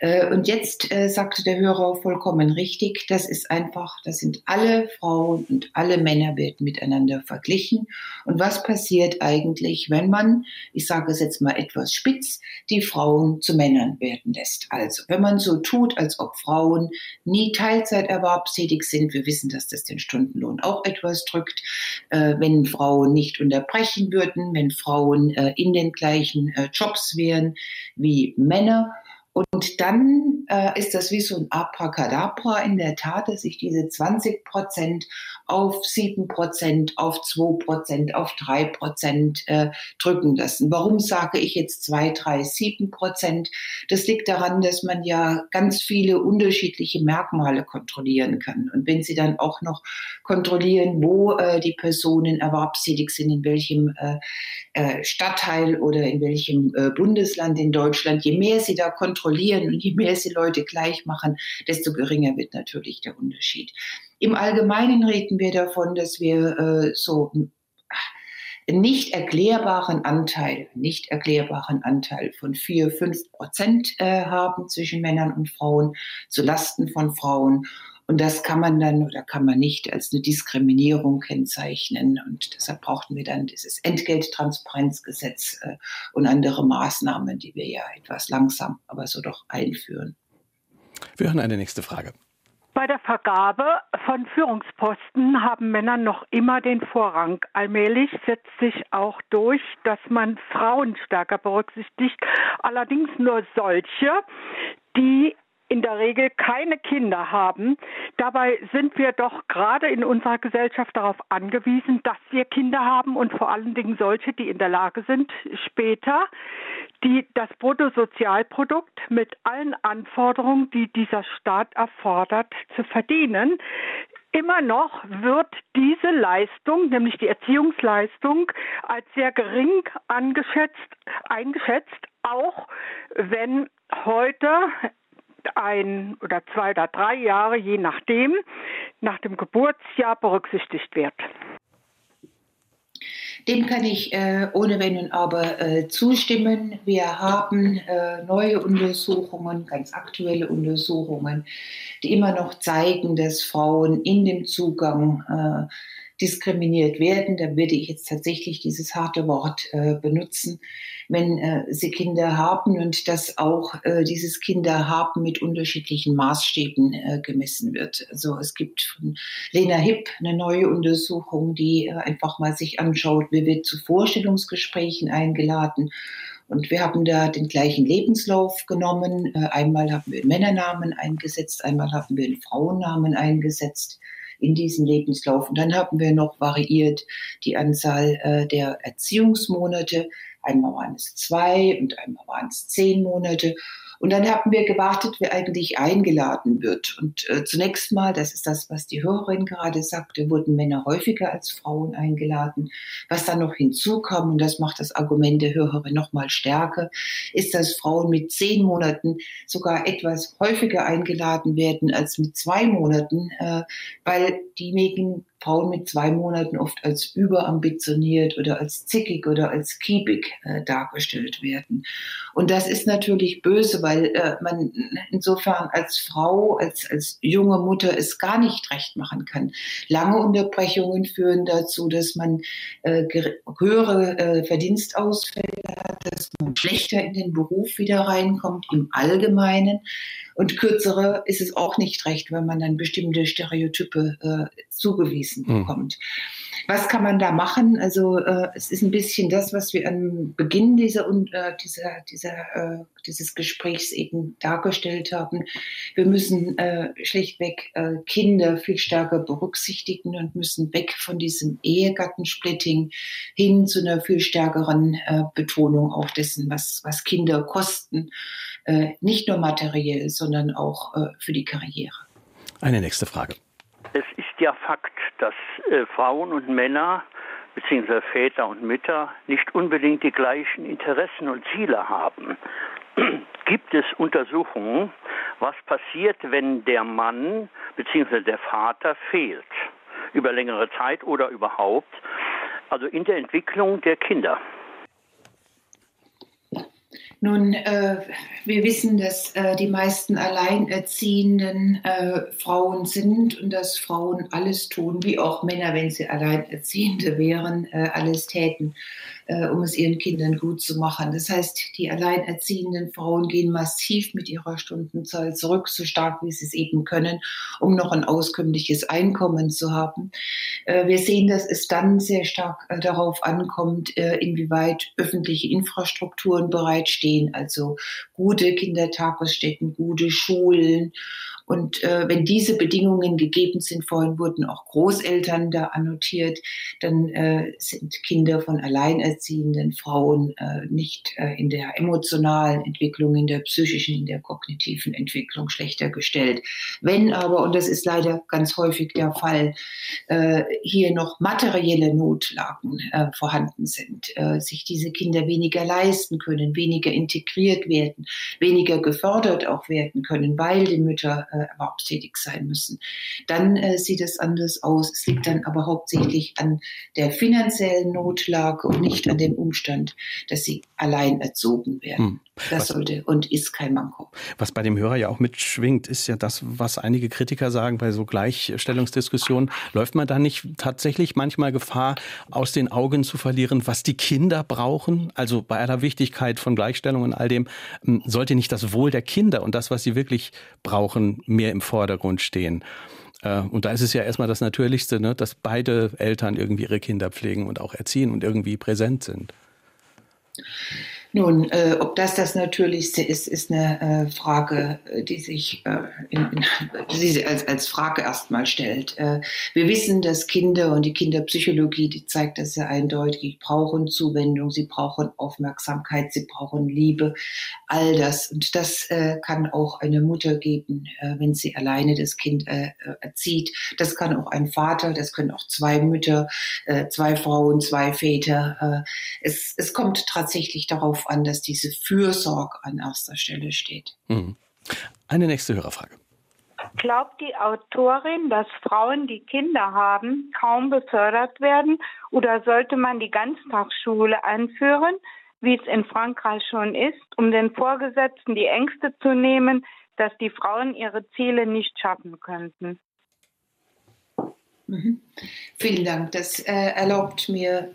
Speaker 2: Äh, und jetzt äh, sagte der Hörer vollkommen richtig, das ist einfach, das sind alle Frauen und alle Männer werden miteinander verglichen. Und was passiert eigentlich, wenn man, ich sage es jetzt mal etwas spitz, die Frauen zu Männern werden lässt? Also, wenn man so tut, als ob Frauen nie Teilzeiterwerbstätig sind, wir wissen, dass das den Stundenlohn auch etwas drückt, äh, wenn Frauen nicht unterbrechen würden, wenn Frauen äh, in den gleichen äh, Jobs wären wie Männer, Und dann äh, ist das wie so ein Abracadabra in der Tat, dass sich diese 20 Prozent auf 7 Prozent, auf 2 Prozent, auf 3 Prozent äh, drücken lassen. Warum sage ich jetzt 2, 3, 7 Prozent? Das liegt daran, dass man ja ganz viele unterschiedliche Merkmale kontrollieren kann. Und wenn Sie dann auch noch kontrollieren, wo äh, die Personen erwerbstätig sind, in welchem äh, äh, Stadtteil oder in welchem äh, Bundesland in Deutschland, je mehr Sie da kontrollieren und je mehr sie Leute gleich machen, desto geringer wird natürlich der Unterschied. Im Allgemeinen reden wir davon, dass wir äh, so einen nicht erklärbaren Anteil, nicht erklärbaren Anteil von vier, fünf Prozent äh, haben zwischen Männern und Frauen zu Lasten von Frauen. Und das kann man dann oder kann man nicht als eine Diskriminierung kennzeichnen. Und deshalb brauchten wir dann dieses Entgelttransparenzgesetz äh, und andere Maßnahmen, die wir ja etwas langsam, aber so doch einführen.
Speaker 1: Wir hören eine nächste Frage.
Speaker 7: Bei der Vergabe von Führungsposten haben Männer noch immer den Vorrang. Allmählich setzt sich auch durch, dass man Frauen stärker berücksichtigt. Allerdings nur solche, die in der Regel keine Kinder haben. Dabei sind wir doch gerade in unserer Gesellschaft darauf angewiesen, dass wir Kinder haben und vor allen Dingen solche, die in der Lage sind, später die das Bruttosozialprodukt mit allen Anforderungen, die dieser Staat erfordert, zu verdienen. Immer noch wird diese Leistung, nämlich die Erziehungsleistung, als sehr gering angeschätzt, eingeschätzt, auch wenn heute ein oder zwei oder drei Jahre, je nachdem, nach dem Geburtsjahr berücksichtigt wird.
Speaker 2: Dem kann ich äh, ohne Wenn und Aber äh, zustimmen. Wir haben äh, neue Untersuchungen, ganz aktuelle Untersuchungen, die immer noch zeigen, dass Frauen in dem Zugang äh, diskriminiert werden. Da würde ich jetzt tatsächlich dieses harte Wort äh, benutzen wenn äh, sie Kinder haben und dass auch äh, dieses Kinderhaben mit unterschiedlichen Maßstäben äh, gemessen wird. Also es gibt von Lena Hipp eine neue Untersuchung, die äh, einfach mal sich anschaut, wer wird zu Vorstellungsgesprächen eingeladen. Und wir haben da den gleichen Lebenslauf genommen. Äh, einmal haben wir einen Männernamen eingesetzt, einmal haben wir einen Frauennamen eingesetzt in diesen Lebenslauf. Und dann haben wir noch variiert die Anzahl äh, der Erziehungsmonate. Einmal waren es zwei und einmal waren es zehn Monate. Und dann haben wir gewartet, wer eigentlich eingeladen wird. Und äh, zunächst mal, das ist das, was die Hörerin gerade sagte, wurden Männer häufiger als Frauen eingeladen. Was dann noch hinzukam, und das macht das Argument der Hörerin noch mal stärker, ist, dass Frauen mit zehn Monaten sogar etwas häufiger eingeladen werden als mit zwei Monaten, äh, weil diejenigen Frauen mit zwei Monaten oft als überambitioniert oder als zickig oder als kiebig äh, dargestellt werden. Und das ist natürlich böse, weil äh, man insofern als Frau, als, als junge Mutter es gar nicht recht machen kann. Lange Unterbrechungen führen dazu, dass man äh, höhere äh, Verdienstausfälle hat, dass man schlechter in den Beruf wieder reinkommt im Allgemeinen. Und kürzere ist es auch nicht recht, wenn man dann bestimmte Stereotype äh, zugewiesen mhm. bekommt. Was kann man da machen? Also äh, es ist ein bisschen das, was wir am Beginn dieser, äh, dieser, dieser, äh, dieses Gesprächs eben dargestellt haben. Wir müssen äh, schlichtweg äh, Kinder viel stärker berücksichtigen und müssen weg von diesem Ehegattensplitting hin zu einer viel stärkeren Betonung auch dessen, was, was Kinder kosten nicht nur materiell, sondern auch äh, für die Karriere.
Speaker 1: Eine nächste Frage.
Speaker 8: Es ist ja Fakt, dass äh, Frauen und Männer bzw. Väter und Mütter nicht unbedingt die gleichen Interessen und Ziele haben. Gibt es Untersuchungen, was passiert, wenn der Mann bzw. der Vater fehlt, über längere Zeit oder überhaupt, also in der Entwicklung der Kinder?
Speaker 2: Nun, äh, wir wissen, dass äh, die meisten alleinerziehenden äh, Frauen sind und dass Frauen alles tun, wie auch Männer, wenn sie alleinerziehende wären, äh, alles täten, äh, um es ihren Kindern gut zu machen. Das heißt, die alleinerziehenden Frauen gehen massiv mit ihrer Stundenzahl zurück, so stark wie sie es eben können, um noch ein auskömmliches Einkommen zu haben. Äh, wir sehen, dass es dann sehr stark äh, darauf ankommt, äh, inwieweit öffentliche Infrastrukturen bereitstehen, also gute Kindertagesstätten, gute Schulen und äh, wenn diese Bedingungen gegeben sind, vorhin wurden auch Großeltern da annotiert, dann äh, sind Kinder von alleinerziehenden Frauen äh, nicht äh, in der emotionalen Entwicklung, in der psychischen, in der kognitiven Entwicklung schlechter gestellt. Wenn aber, und das ist leider ganz häufig der Fall, äh, hier noch materielle Notlagen äh, vorhanden sind, sich diese Kinder weniger leisten können, weniger integriert werden, weniger gefördert auch werden können, weil die Mütter äh, erwerbstätig sein müssen. Dann äh, sieht es anders aus. Es liegt dann aber hauptsächlich an der finanziellen Notlage und nicht an dem Umstand, dass sie allein erzogen werden. Hm. Das was, sollte und ist kein Manko.
Speaker 1: Was bei dem Hörer ja auch mitschwingt, ist ja das, was einige Kritiker sagen bei so Gleichstellungsdiskussionen. Läuft man da nicht tatsächlich manchmal Gefahr, aus den Augen zu verlieren, was die Kinder brauchen? Also bei aller Wichtigkeit von Gleichstellung und all dem, hm, sollte nicht das Wohl der Kinder und das, was sie wirklich brauchen, mehr im Vordergrund stehen? Äh, und da ist es ja erstmal das Natürlichste, ne, dass beide Eltern irgendwie ihre Kinder pflegen und auch erziehen und irgendwie präsent sind.
Speaker 2: Nun, äh, ob das das Natürlichste ist, ist eine äh, Frage, äh, die sich äh, in, in, die als, als Frage erstmal stellt. Äh, wir wissen, dass Kinder und die Kinderpsychologie, die zeigt das sehr eindeutig, brauchen Zuwendung, sie brauchen Aufmerksamkeit, sie brauchen Liebe, all das. Und das äh, kann auch eine Mutter geben, äh, wenn sie alleine das Kind äh, erzieht. Das kann auch ein Vater, das können auch zwei Mütter, äh, zwei Frauen, zwei Väter. Äh, es, es kommt tatsächlich darauf an, dass diese Fürsorge an erster Stelle steht. Mhm.
Speaker 1: Eine nächste Hörerfrage.
Speaker 7: Glaubt die Autorin, dass Frauen, die Kinder haben, kaum befördert werden? Oder sollte man die Ganztagsschule einführen, wie es in Frankreich schon ist, um den Vorgesetzten die Ängste zu nehmen, dass die Frauen ihre Ziele nicht schaffen könnten?
Speaker 2: Mhm. Vielen Dank. Das äh, erlaubt mir,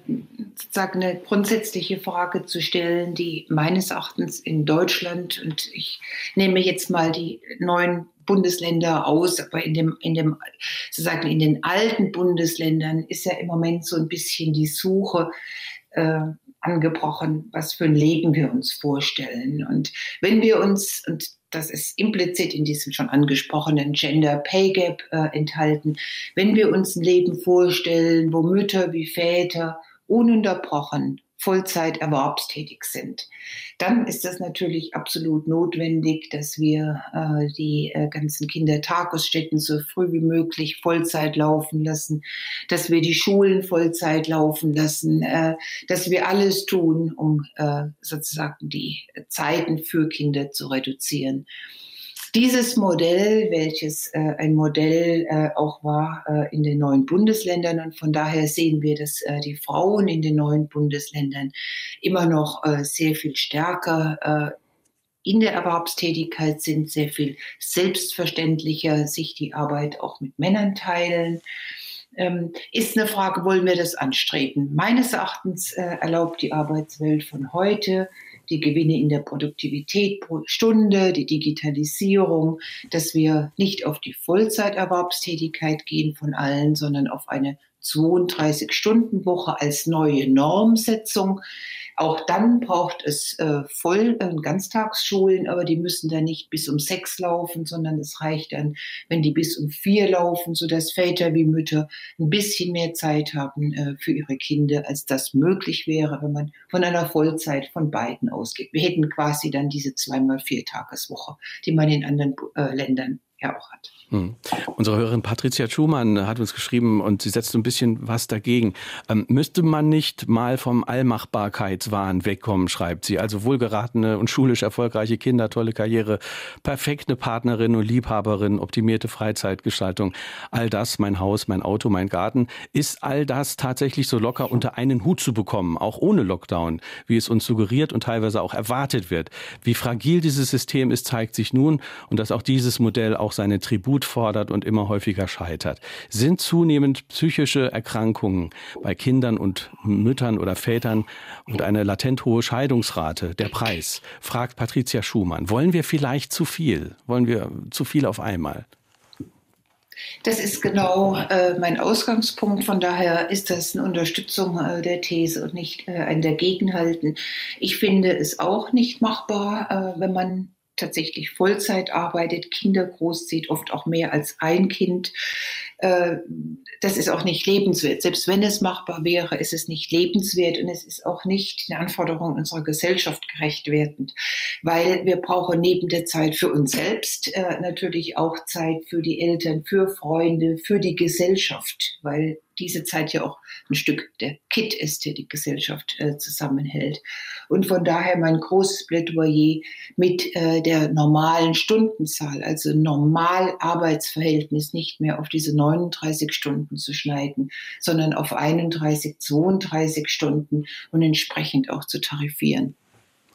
Speaker 2: sozusagen eine grundsätzliche Frage zu stellen, die meines Erachtens in Deutschland, und ich nehme jetzt mal die neuen Bundesländer aus, aber in dem, in dem, sozusagen in den alten Bundesländern ist ja im Moment so ein bisschen die Suche, äh, angebrochen, was für ein Leben wir uns vorstellen. Und wenn wir uns, und das ist implizit in diesem schon angesprochenen Gender Pay Gap äh, enthalten. Wenn wir uns ein Leben vorstellen, wo Mütter wie Väter ununterbrochen Vollzeit erwerbstätig sind. Dann ist es natürlich absolut notwendig, dass wir äh, die äh, ganzen Kindertagesstätten so früh wie möglich Vollzeit laufen lassen, dass wir die Schulen Vollzeit laufen lassen, äh, dass wir alles tun, um äh, sozusagen die Zeiten für Kinder zu reduzieren. Dieses Modell, welches äh, ein Modell äh, auch war äh, in den neuen Bundesländern und von daher sehen wir, dass äh, die Frauen in den neuen Bundesländern immer noch äh, sehr viel stärker äh, in der Erwerbstätigkeit sind, sehr viel selbstverständlicher sich die Arbeit auch mit Männern teilen. Ähm, ist eine Frage, wollen wir das anstreben? Meines Erachtens erlaubt die Arbeitswelt von heute die Gewinne in der Produktivität pro Stunde, die Digitalisierung, dass wir nicht auf die Vollzeiterwerbstätigkeit gehen von allen, sondern auf eine 32-Stunden-Woche als neue Normsetzung. Auch dann braucht es äh, voll äh, Ganztagsschulen, aber die müssen dann nicht bis um sechs laufen, sondern es reicht dann, wenn die bis um vier laufen, sodass Väter wie Mütter ein bisschen mehr Zeit haben äh, für ihre Kinder, als das möglich wäre, wenn man von einer Vollzeit von beiden ausgeht. Wir hätten quasi dann diese zweimal vier Tageswoche, die man in anderen äh, Ländern ja auch hat.
Speaker 1: Hm. Unsere Hörerin Patricia Schumann hat uns geschrieben und sie setzt ein bisschen was dagegen. Ähm, müsste man nicht mal vom Allmachbarkeitswahn wegkommen, schreibt sie. Also wohlgeratene und schulisch erfolgreiche Kinder, tolle Karriere, perfekte Partnerin und Liebhaberin, optimierte Freizeitgestaltung. All das, mein Haus, mein Auto, mein Garten, ist all das tatsächlich so locker unter einen Hut zu bekommen, auch ohne Lockdown, wie es uns suggeriert und teilweise auch erwartet wird. Wie fragil dieses System ist, zeigt sich nun und dass auch dieses Modell auch seine Tribut fordert und immer häufiger scheitert. Sind zunehmend psychische Erkrankungen bei Kindern und Müttern oder Vätern und eine latent hohe Scheidungsrate der Preis? Fragt Patricia Schumann. Wollen wir vielleicht zu viel? Wollen wir zu viel auf einmal?
Speaker 2: Das ist genau äh, mein Ausgangspunkt. Von daher ist das eine Unterstützung äh, der These und nicht äh, ein Dagegenhalten. Ich finde es auch nicht machbar, äh, wenn man tatsächlich Vollzeit arbeitet, Kinder großzieht, oft auch mehr als ein Kind. Äh, das ist auch nicht lebenswert. Selbst wenn es machbar wäre, ist es nicht lebenswert und es ist auch nicht den Anforderungen unserer Gesellschaft gerecht werdend, weil wir brauchen neben der Zeit für uns selbst äh, natürlich auch Zeit für die Eltern, für Freunde, für die Gesellschaft, weil diese Zeit ja auch ein Stück der Kit ist, der die Gesellschaft äh, zusammenhält. Und von daher mein großes Plädoyer mit äh, der normalen Stundenzahl, also normal Arbeitsverhältnis nicht mehr auf diese 39 Stunden zu schneiden, sondern auf 31, 32 Stunden und entsprechend auch zu tarifieren.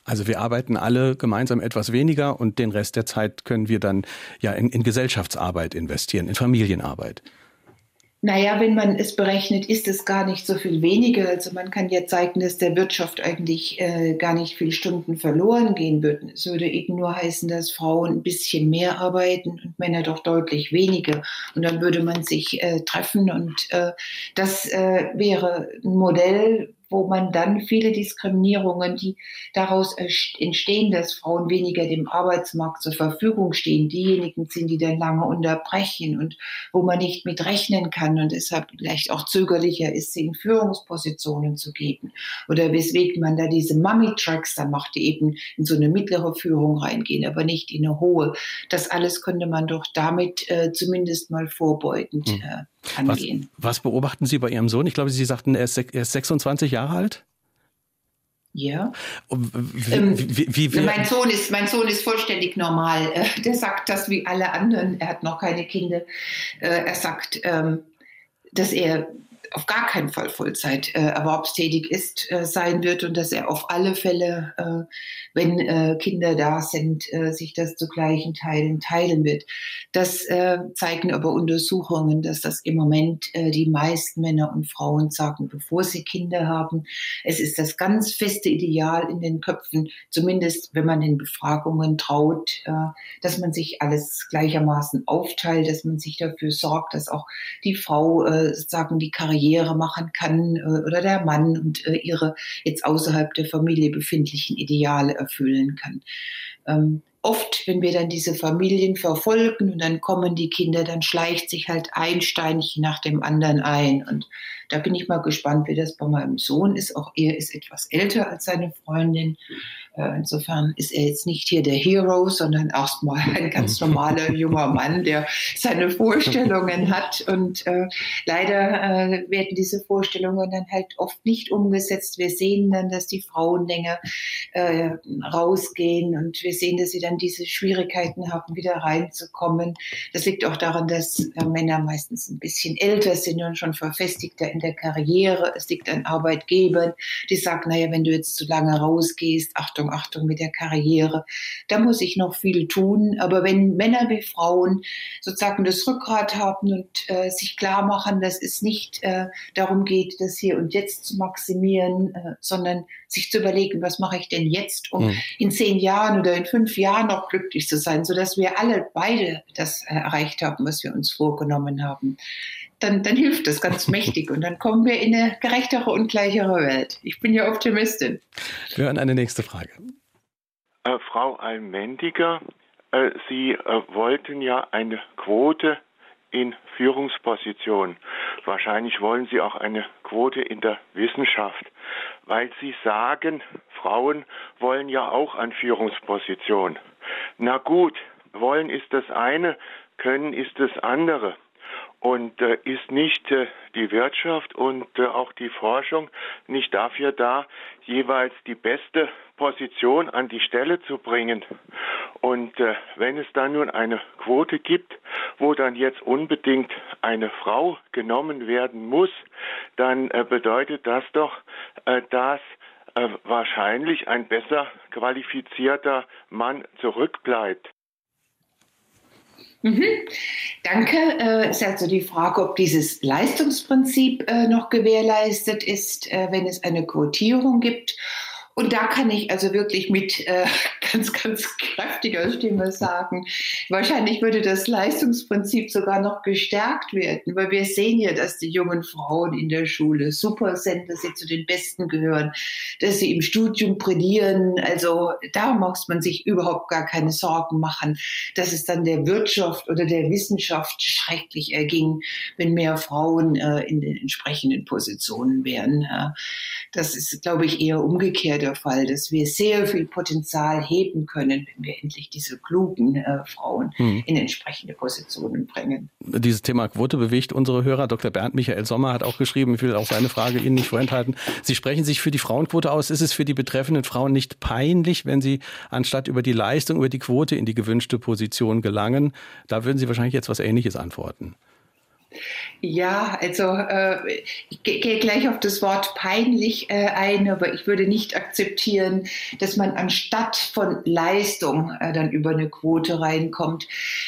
Speaker 1: Also wir arbeiten alle gemeinsam etwas weniger und den Rest der Zeit können wir dann ja in, in Gesellschaftsarbeit investieren, in Familienarbeit.
Speaker 2: Naja, wenn man es berechnet, ist es gar nicht so viel weniger. Also man kann ja zeigen, dass der Wirtschaft eigentlich äh, gar nicht viel Stunden verloren gehen würden. Es würde eben nur heißen, dass Frauen ein bisschen mehr arbeiten und Männer doch deutlich weniger. Und dann würde man sich äh, treffen und äh, das äh, wäre ein Modell, wo man dann viele Diskriminierungen, die daraus entstehen, dass Frauen weniger dem Arbeitsmarkt zur Verfügung stehen, diejenigen sind, die dann lange unterbrechen und wo man nicht mit rechnen kann und deshalb vielleicht auch zögerlicher ist, sie in Führungspositionen zu geben. Oder weswegen man da diese Mummy-Tracks dann macht, die eben in so eine mittlere Führung reingehen, aber nicht in eine hohe. Das alles könnte man doch damit äh, zumindest mal vorbeugend hm. äh,
Speaker 1: angehen. Was, was, beobachten Sie bei Ihrem Sohn? Ich glaube, Sie sagten, er ist, er ist 26 Jahre alt?
Speaker 2: Ja. Wie, ähm, wie, wie, mein, Sohn ist, mein Sohn ist vollständig normal. Äh, der sagt das wie alle anderen. Er hat noch keine Kinder. Äh, er sagt, ähm, dass er auf gar keinen Fall Vollzeit äh, erwerbstätig ist, äh, sein wird und dass er auf alle Fälle, äh, wenn äh, Kinder da sind, äh, sich das zu gleichen Teilen teilen wird. Das äh, zeigen aber Untersuchungen, dass das im Moment äh, die meisten Männer und Frauen sagen, bevor sie Kinder haben. Es ist das ganz feste Ideal in den Köpfen, zumindest wenn man den Befragungen traut, äh, dass man sich alles gleichermaßen aufteilt, dass man sich dafür sorgt, dass auch die Frau, äh, sagen, die Karriere Karriere machen kann äh, oder der Mann und äh, ihre jetzt außerhalb der Familie befindlichen Ideale erfüllen kann. Ähm, oft, wenn wir dann diese Familien verfolgen und dann kommen die Kinder, dann schleicht sich halt ein Steinchen nach dem anderen ein. Und da bin ich mal gespannt, wie das bei meinem Sohn ist. Auch er ist etwas älter als seine Freundin. Äh, insofern ist er jetzt nicht hier der Hero, sondern erstmal ein ganz normaler junger Mann, der seine Vorstellungen hat. Und äh, leider äh, werden diese Vorstellungen dann halt oft nicht umgesetzt. Wir sehen dann, dass die Frauen länger äh, rausgehen und wir sehen, dass sie dann diese Schwierigkeiten haben, wieder reinzukommen. Das liegt auch daran, dass äh, Männer meistens ein bisschen älter sind und schon verfestigter in der Karriere. Es liegt an Arbeitgebern, die sagen, naja, wenn du jetzt zu lange rausgehst, Achtung, Achtung, Achtung mit der Karriere. Da muss ich noch viel tun. Aber wenn Männer wie Frauen sozusagen das Rückgrat haben und äh, sich klar machen, dass es nicht äh, darum geht, das hier und jetzt zu maximieren, äh, sondern sich zu überlegen, was mache ich denn jetzt, um mhm. in zehn Jahren oder in fünf Jahren noch glücklich zu sein, sodass wir alle beide das äh, erreicht haben, was wir uns vorgenommen haben dann, dann hilft das ganz mächtig und dann kommen wir in eine gerechtere und gleichere Welt. Ich bin ja Optimistin.
Speaker 1: Wir hören eine nächste Frage.
Speaker 9: Äh, Frau Almendiger, äh, Sie äh, wollten ja eine Quote in Führungspositionen. Wahrscheinlich wollen Sie auch eine Quote in der Wissenschaft, weil Sie sagen, Frauen wollen ja auch an Führungspositionen. Na gut, wollen ist das eine, können ist das andere. Und äh, ist nicht äh, die Wirtschaft und äh, auch die Forschung nicht dafür da, jeweils die beste Position an die Stelle zu bringen? Und äh, wenn es dann nun eine Quote gibt, wo dann jetzt unbedingt eine Frau genommen werden muss, dann äh, bedeutet das doch, äh, dass wahrscheinlich ein besser qualifizierter Mann zurückbleibt.
Speaker 2: Mhm. Danke. Äh, ist also die Frage, ob dieses Leistungsprinzip äh, noch gewährleistet ist, äh, wenn es eine Quotierung gibt und da kann ich also wirklich mit äh, ganz, ganz kräftiger Stimme sagen, wahrscheinlich würde das Leistungsprinzip sogar noch gestärkt werden, weil wir sehen ja, dass die jungen Frauen in der Schule super sind, dass sie zu den Besten gehören, dass sie im Studium brillieren. Also da muss man sich überhaupt gar keine Sorgen machen, dass es dann der Wirtschaft oder der Wissenschaft schrecklich erging, wenn mehr Frauen äh, in den entsprechenden Positionen wären. Das ist, glaube ich, eher umgekehrt der Fall, dass wir sehr viel Potenzial heben können, wenn wir endlich diese klugen äh, Frauen mhm. in entsprechende Positionen bringen.
Speaker 1: Dieses Thema Quote bewegt unsere Hörer. Dr. Bernd Michael Sommer hat auch geschrieben, ich will auch seine Frage Ihnen nicht vorenthalten. Sie sprechen sich für die Frauenquote aus. Ist es für die betreffenden Frauen nicht peinlich, wenn sie anstatt über die Leistung, über die Quote in die gewünschte Position gelangen? Da würden Sie wahrscheinlich jetzt was Ähnliches antworten.
Speaker 2: Ja, also äh, ich gehe gleich auf das Wort peinlich äh, ein, aber ich würde nicht akzeptieren, dass man anstatt von Leistung äh, dann über eine Quote reinkommt.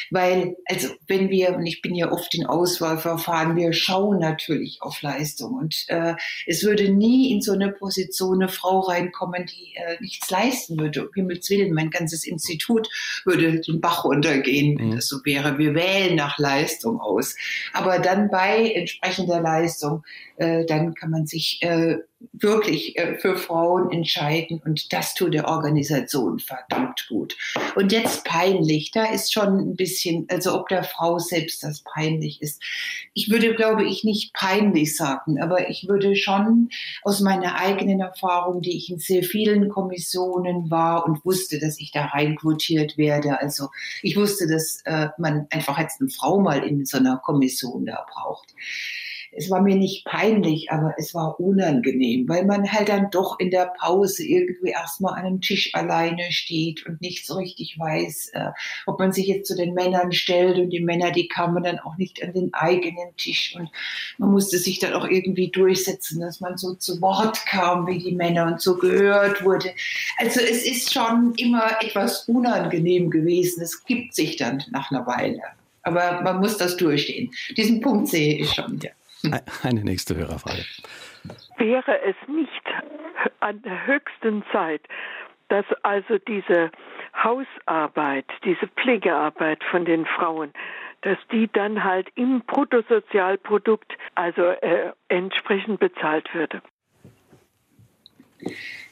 Speaker 2: Weil, also wenn wir, und ich bin ja oft in Auswahlverfahren, wir schauen natürlich auf Leistung. Und äh, es würde nie in so eine Position eine Frau reinkommen, die äh, nichts leisten würde. Um Himmels Willen, mein ganzes Institut würde den Bach runtergehen, wenn mhm. das so wäre. Wir wählen nach Leistung aus. Aber dann bei bei entsprechender Leistung, äh, dann kann man sich äh, wirklich äh, für Frauen entscheiden und das tut der Organisation verdammt gut. Und jetzt peinlich, da ist schon ein bisschen, also ob der Frau selbst das peinlich ist. Ich würde, glaube ich, nicht peinlich sagen, aber ich würde schon aus meiner eigenen Erfahrung, die ich in sehr vielen Kommissionen war und wusste, dass ich da reinquotiert werde. Also ich wusste, dass äh, man einfach jetzt eine Frau mal in so einer Kommission da braucht es war mir nicht peinlich, aber es war unangenehm, weil man halt dann doch in der Pause irgendwie erstmal an einem Tisch alleine steht und nicht so richtig weiß, äh, ob man sich jetzt zu den Männern stellt und die Männer, die kamen dann auch nicht an den eigenen Tisch und man musste sich dann auch irgendwie durchsetzen, dass man so zu Wort kam wie die Männer und so gehört wurde. Also es ist schon immer etwas unangenehm gewesen. Es gibt sich dann nach einer Weile. Aber man muss das durchstehen. Diesen Punkt sehe ich schon, ja.
Speaker 1: Eine nächste Hörerfrage.
Speaker 7: Wäre es nicht an der höchsten Zeit, dass also diese Hausarbeit, diese Pflegearbeit von den Frauen, dass die dann halt im Bruttosozialprodukt also äh, entsprechend bezahlt würde?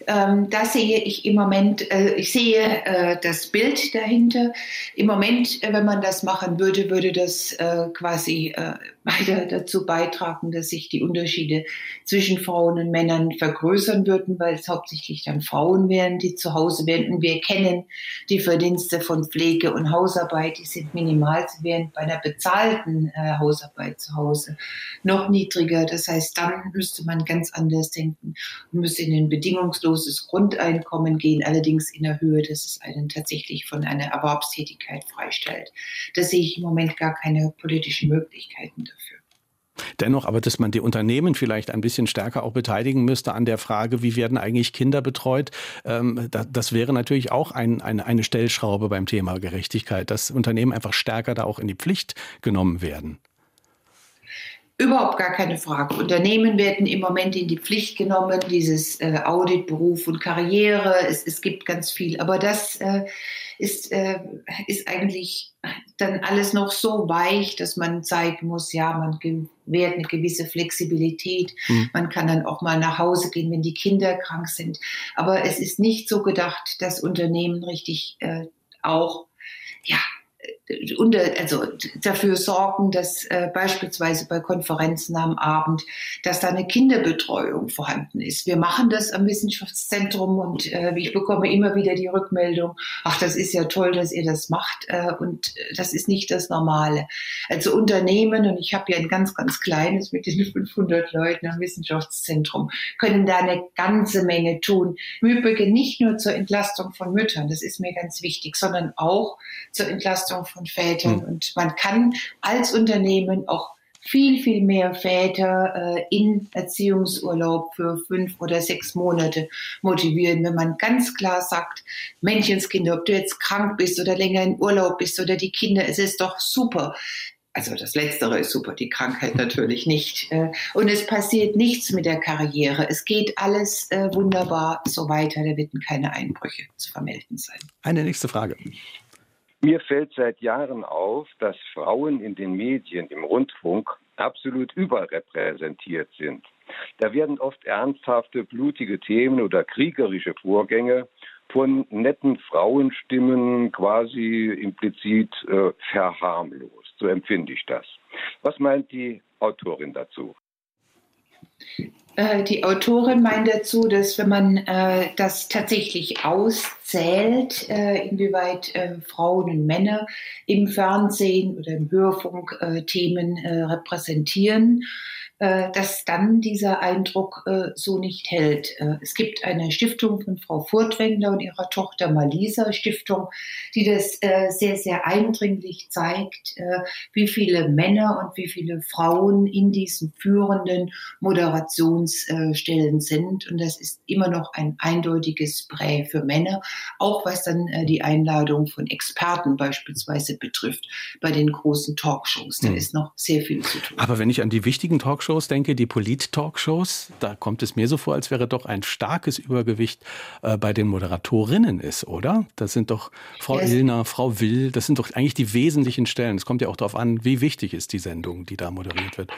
Speaker 2: Ähm, da sehe ich im Moment, äh, ich sehe äh, das Bild dahinter. Im Moment, äh, wenn man das machen würde, würde das äh, quasi äh, weiter dazu beitragen, dass sich die Unterschiede zwischen Frauen und Männern vergrößern würden, weil es hauptsächlich dann Frauen wären, die zu Hause wären. Und wir kennen die Verdienste von Pflege und Hausarbeit, die sind minimal. Sie wären bei einer bezahlten äh, Hausarbeit zu Hause noch niedriger. Das heißt, dann müsste man ganz anders denken und müsste in ein bedingungsloses Grundeinkommen gehen, allerdings in der Höhe, dass es einen tatsächlich von einer Erwerbstätigkeit freistellt. Da sehe ich im Moment gar keine politischen Möglichkeiten dafür.
Speaker 1: Dennoch aber, dass man die Unternehmen vielleicht ein bisschen stärker auch beteiligen müsste an der Frage, wie werden eigentlich Kinder betreut, ähm, das, das, wäre natürlich auch ein, ein, eine Stellschraube beim Thema Gerechtigkeit, dass Unternehmen einfach stärker da auch in die Pflicht genommen werden.
Speaker 2: Überhaupt gar keine Frage. Unternehmen werden im Moment in die Pflicht genommen, dieses äh, Audit, Beruf und Karriere. Es, es gibt ganz viel. Aber das äh, ist, äh, ist eigentlich dann alles noch so weich, dass man zeigen muss, ja, man gewährt eine gewisse Flexibilität. Mhm. Man kann dann auch mal nach Hause gehen, wenn die Kinder krank sind. Aber es ist nicht so gedacht, dass Unternehmen richtig äh, auch ja, unter, also dafür sorgen, dass äh, beispielsweise bei Konferenzen am Abend, dass da eine Kinderbetreuung vorhanden ist. Wir machen das am Wissenschaftszentrum und äh, ich bekomme immer wieder die Rückmeldung, ach, das ist ja toll, dass ihr das macht äh, und das ist nicht das Normale. Also Unternehmen, und ich habe ja ein ganz, ganz kleines mit diesen 500 Leuten am Wissenschaftszentrum, können da eine ganze Menge tun. Im Übrigen nicht nur zur Entlastung von Müttern, das ist mir ganz wichtig, sondern auch zur Entlastung Vätern. Mhm. Und man kann als Unternehmen auch viel, viel mehr Väter äh, in Erziehungsurlaub für fünf oder sechs Monate motivieren, wenn man ganz klar sagt, Menschenskinder, ob du jetzt krank bist oder länger in Urlaub bist oder die Kinder, es ist doch super. Also das Letztere ist super, die Krankheit natürlich nicht. Äh, und es passiert nichts mit der Karriere. Es geht alles äh, wunderbar so weiter. Da werden keine Einbrüche zu vermelden sein.
Speaker 1: Eine nächste Frage.
Speaker 10: Mir fällt seit Jahren auf, dass Frauen in den Medien, im Rundfunk absolut überrepräsentiert sind. Da werden oft ernsthafte, blutige Themen oder kriegerische Vorgänge von netten Frauenstimmen quasi implizit äh, verharmlost. So empfinde ich das. Was meint die Autorin dazu?
Speaker 2: Äh, die Autorin meint dazu, dass wenn man äh, das tatsächlich auszählt, äh, inwieweit äh, Frauen und Männer im Fernsehen oder im Hörfunk äh, Themen äh, repräsentieren, dass dann dieser Eindruck äh, so nicht hält. Äh, es gibt eine Stiftung von Frau Furtwängler und ihrer Tochter Malisa Stiftung, die das sehr, sehr eindringlich zeigt, wie viele Männer und wie viele Frauen in diesen führenden Moderationsstellen sind. Und das ist immer noch ein eindeutiges Prä für Männer, auch was dann die Einladung von Experten beispielsweise betrifft bei den großen Talkshows. Da hm. ist noch sehr viel zu tun.
Speaker 1: Aber wenn ich an die wichtigen Talkshows Talkshows denke, die Polit-Talkshows, da kommt es mir so vor, als wäre doch ein starkes Übergewicht äh, bei den Moderatorinnen ist, oder? Das sind doch Frau yes. Illner, Frau Will, das sind doch eigentlich die wesentlichen Stellen. Es kommt ja auch darauf an, wie wichtig ist die Sendung, die da moderiert wird.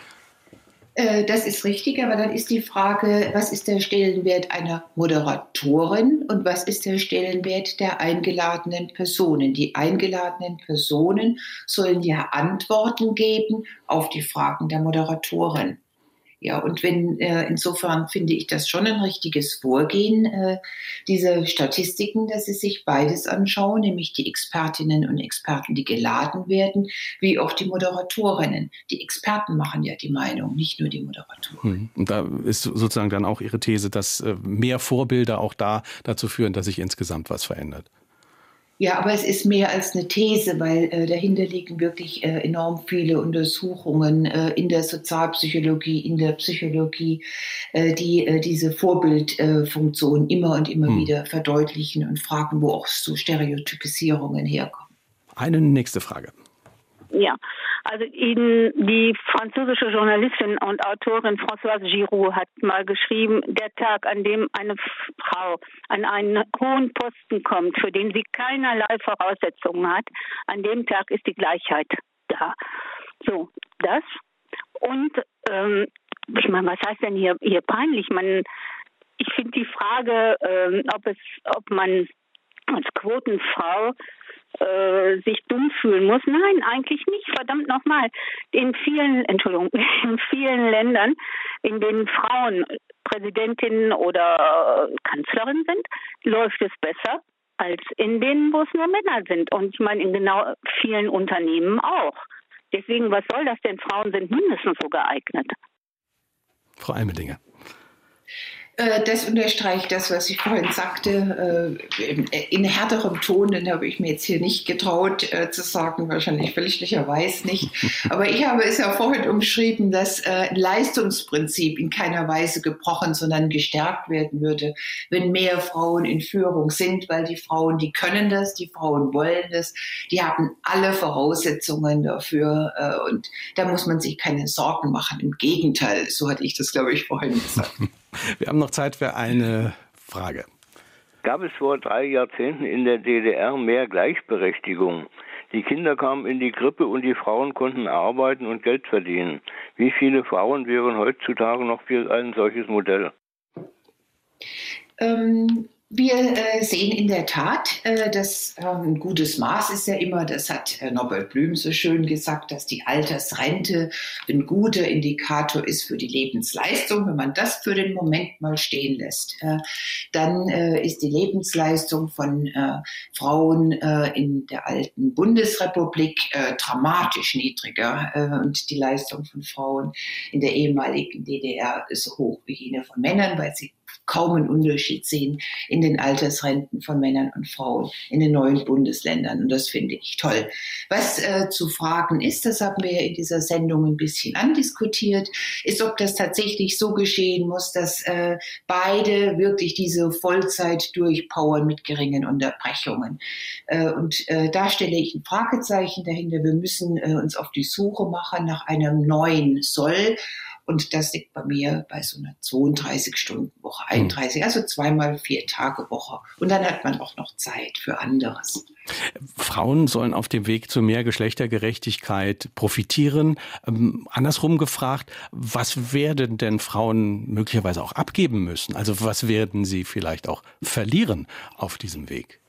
Speaker 2: Äh, das ist richtig, aber dann ist die Frage, was ist der Stellenwert einer Moderatorin und was ist der Stellenwert der eingeladenen Personen? Die eingeladenen Personen sollen ja Antworten geben auf die Fragen der Moderatorin. Ja, und wenn äh, insofern finde ich das schon ein richtiges Vorgehen, äh, diese Statistiken, dass sie sich beides anschauen, nämlich die Expertinnen und Experten, die geladen werden, wie auch die Moderatorinnen. Die Experten machen ja die Meinung, nicht nur die Moderatoren.
Speaker 1: Hm. Und da ist sozusagen dann auch Ihre These, dass äh, mehr Vorbilder auch da dazu führen, dass sich insgesamt was verändert.
Speaker 2: Ja, aber es ist mehr als eine These, weil äh, dahinter liegen wirklich äh, enorm viele Untersuchungen äh, in der Sozialpsychologie, in der Psychologie, äh, die äh, diese Vorbildfunktion immer und immer hm. wieder verdeutlichen und fragen, wo auch so Stereotypisierungen herkommen.
Speaker 1: Eine nächste Frage.
Speaker 11: Ja, also in, die französische Journalistin und Autorin Françoise Giroud hat mal geschrieben, der Tag, an dem eine Frau an einen hohen Posten kommt, für den sie keinerlei Voraussetzungen hat, an dem Tag ist die Gleichheit da. So, das. Und ähm, ich meine, was heißt denn hier, hier peinlich? Man, ich finde die Frage, ähm, ob es, ob man als Quotenfrau äh, sich dumm fühlen muss. Nein, eigentlich nicht. Verdammt nochmal. In vielen, Entschuldigung, in vielen Ländern, in denen Frauen Präsidentinnen oder Kanzlerin sind, läuft es besser als in denen, wo es nur Männer sind. Und ich meine, in genau vielen Unternehmen auch. Deswegen, was soll das denn? Frauen sind mindestens so geeignet.
Speaker 1: Frau Almedinger.
Speaker 2: Äh, das unterstreicht das, was ich vorhin sagte, äh, in härterem Ton, den habe ich mir jetzt hier nicht getraut äh, zu sagen, wahrscheinlich fälschlicherweise nicht. Aber ich habe es ja vorhin umschrieben, dass ein Leistungsprinzip in keiner Weise gebrochen, sondern gestärkt werden würde, wenn mehr Frauen in Führung sind, weil die Frauen, die können das, die Frauen wollen das, die haben alle Voraussetzungen dafür und da muss man sich keine Sorgen machen. Im Gegenteil, so hatte ich das, glaube ich, vorhin gesagt.
Speaker 1: Wir haben noch Zeit für eine Frage.
Speaker 12: Gab es vor drei Jahrzehnten in der DDR mehr Gleichberechtigung? Die Kinder kamen in die Krippe und die Frauen konnten arbeiten und Geld verdienen. Wie viele Frauen wären heutzutage noch für ein solches Modell?
Speaker 2: Ähm, wir äh, sehen in der Tat, äh, dass äh, ein gutes Maß ist ja immer, das hat äh, Norbert Blüm so schön gesagt, dass die Altersrente ein guter Indikator ist für die Lebensleistung. Wenn man das für den Moment mal stehen lässt, dann ist die Lebensleistung von Frauen in der alten Bundesrepublik dramatisch niedriger und die Leistung von Frauen in der ehemaligen DDR ist so hoch wie jene von Männern, weil sie kaum einen Unterschied sehen in den Altersrenten von Männern und Frauen in den neuen Bundesländern. Und das finde ich toll. Was äh, zu fragen ist, das haben wir in dieser Sendung ein bisschen andiskutiert, ist, ob das tatsächlich so geschehen muss, dass äh, beide wirklich diese Vollzeit durchpowern mit geringen Unterbrechungen. Äh, und äh, da stelle ich ein Fragezeichen dahinter. Wir müssen äh, uns auf die Suche machen nach einem neuen Soll. Und das liegt bei mir bei so einer 32-Stunden-Woche, 31, also zweimal vier Tage Woche. Und dann hat man auch noch Zeit für anderes.
Speaker 1: Frauen sollen auf dem Weg zu mehr Geschlechtergerechtigkeit profitieren. Ähm, andersrum gefragt, was werden denn Frauen möglicherweise auch abgeben müssen? Also was werden sie vielleicht auch verlieren auf diesem Weg?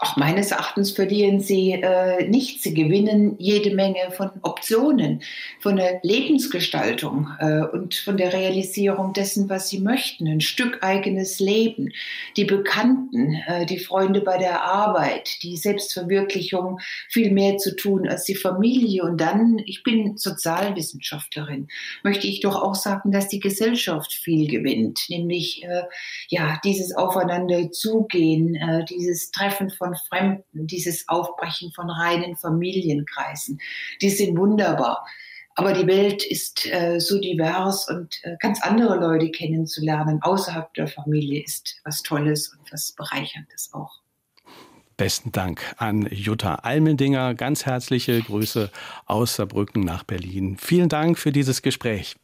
Speaker 2: Auch meines Erachtens verlieren sie äh, nichts. Sie gewinnen jede Menge von Optionen, von der Lebensgestaltung äh, und von der Realisierung dessen, was sie möchten. Ein Stück eigenes Leben, die Bekannten, äh, die Freunde bei der Arbeit, die Selbstverwirklichung, viel mehr zu tun als die Familie. Und dann, ich bin Sozialwissenschaftlerin, möchte ich doch auch sagen, dass die Gesellschaft viel gewinnt, nämlich äh, ja dieses Aufeinander zugehen, äh, dieses Treffen von von Fremden, dieses Aufbrechen von reinen Familienkreisen, die sind wunderbar. Aber die Welt ist äh, so divers und äh, ganz andere Leute kennenzulernen außerhalb der Familie ist was Tolles und was Bereicherndes auch.
Speaker 1: Besten Dank an Jutta Almendinger. Ganz herzliche Grüße aus Saarbrücken nach Berlin. Vielen Dank für dieses Gespräch.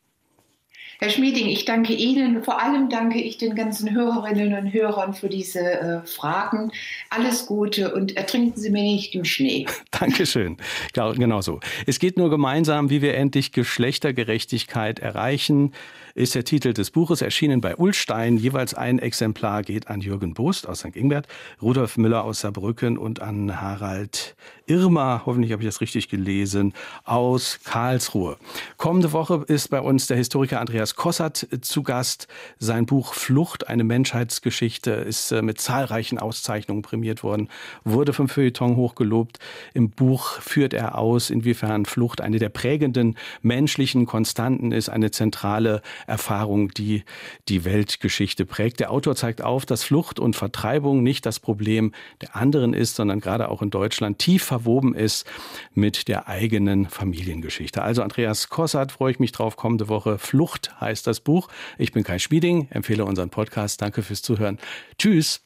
Speaker 2: Herr Schmieding, ich danke Ihnen. Vor allem danke ich den ganzen Hörerinnen und Hörern für diese äh, Fragen. Alles Gute und ertrinken Sie mir nicht im Schnee.
Speaker 1: Dankeschön. Genau so. Es geht nur gemeinsam, wie wir endlich Geschlechtergerechtigkeit erreichen ist der Titel des Buches, erschienen bei Ullstein. Jeweils ein Exemplar geht an Jürgen Bost aus St. Ingbert, Rudolf Müller aus Saarbrücken und an Harald Irma, hoffentlich habe ich das richtig gelesen, aus Karlsruhe. Kommende Woche ist bei uns der Historiker Andreas Kossert zu Gast. Sein Buch Flucht, eine Menschheitsgeschichte, ist äh, mit zahlreichen Auszeichnungen prämiert worden, wurde vom Feuilleton hochgelobt. Im Buch führt er aus, inwiefern Flucht eine der prägenden menschlichen Konstanten ist, eine zentrale Erfahrung, die die Weltgeschichte prägt. Der Autor zeigt auf, dass Flucht und Vertreibung nicht das Problem der anderen ist, sondern gerade auch in Deutschland tief verwoben ist mit der eigenen Familiengeschichte. Also Andreas Kossert, freue ich mich drauf, kommende Woche. Flucht heißt das Buch. Ich bin Kai Schmieding, empfehle unseren Podcast. Danke fürs Zuhören. Tschüss.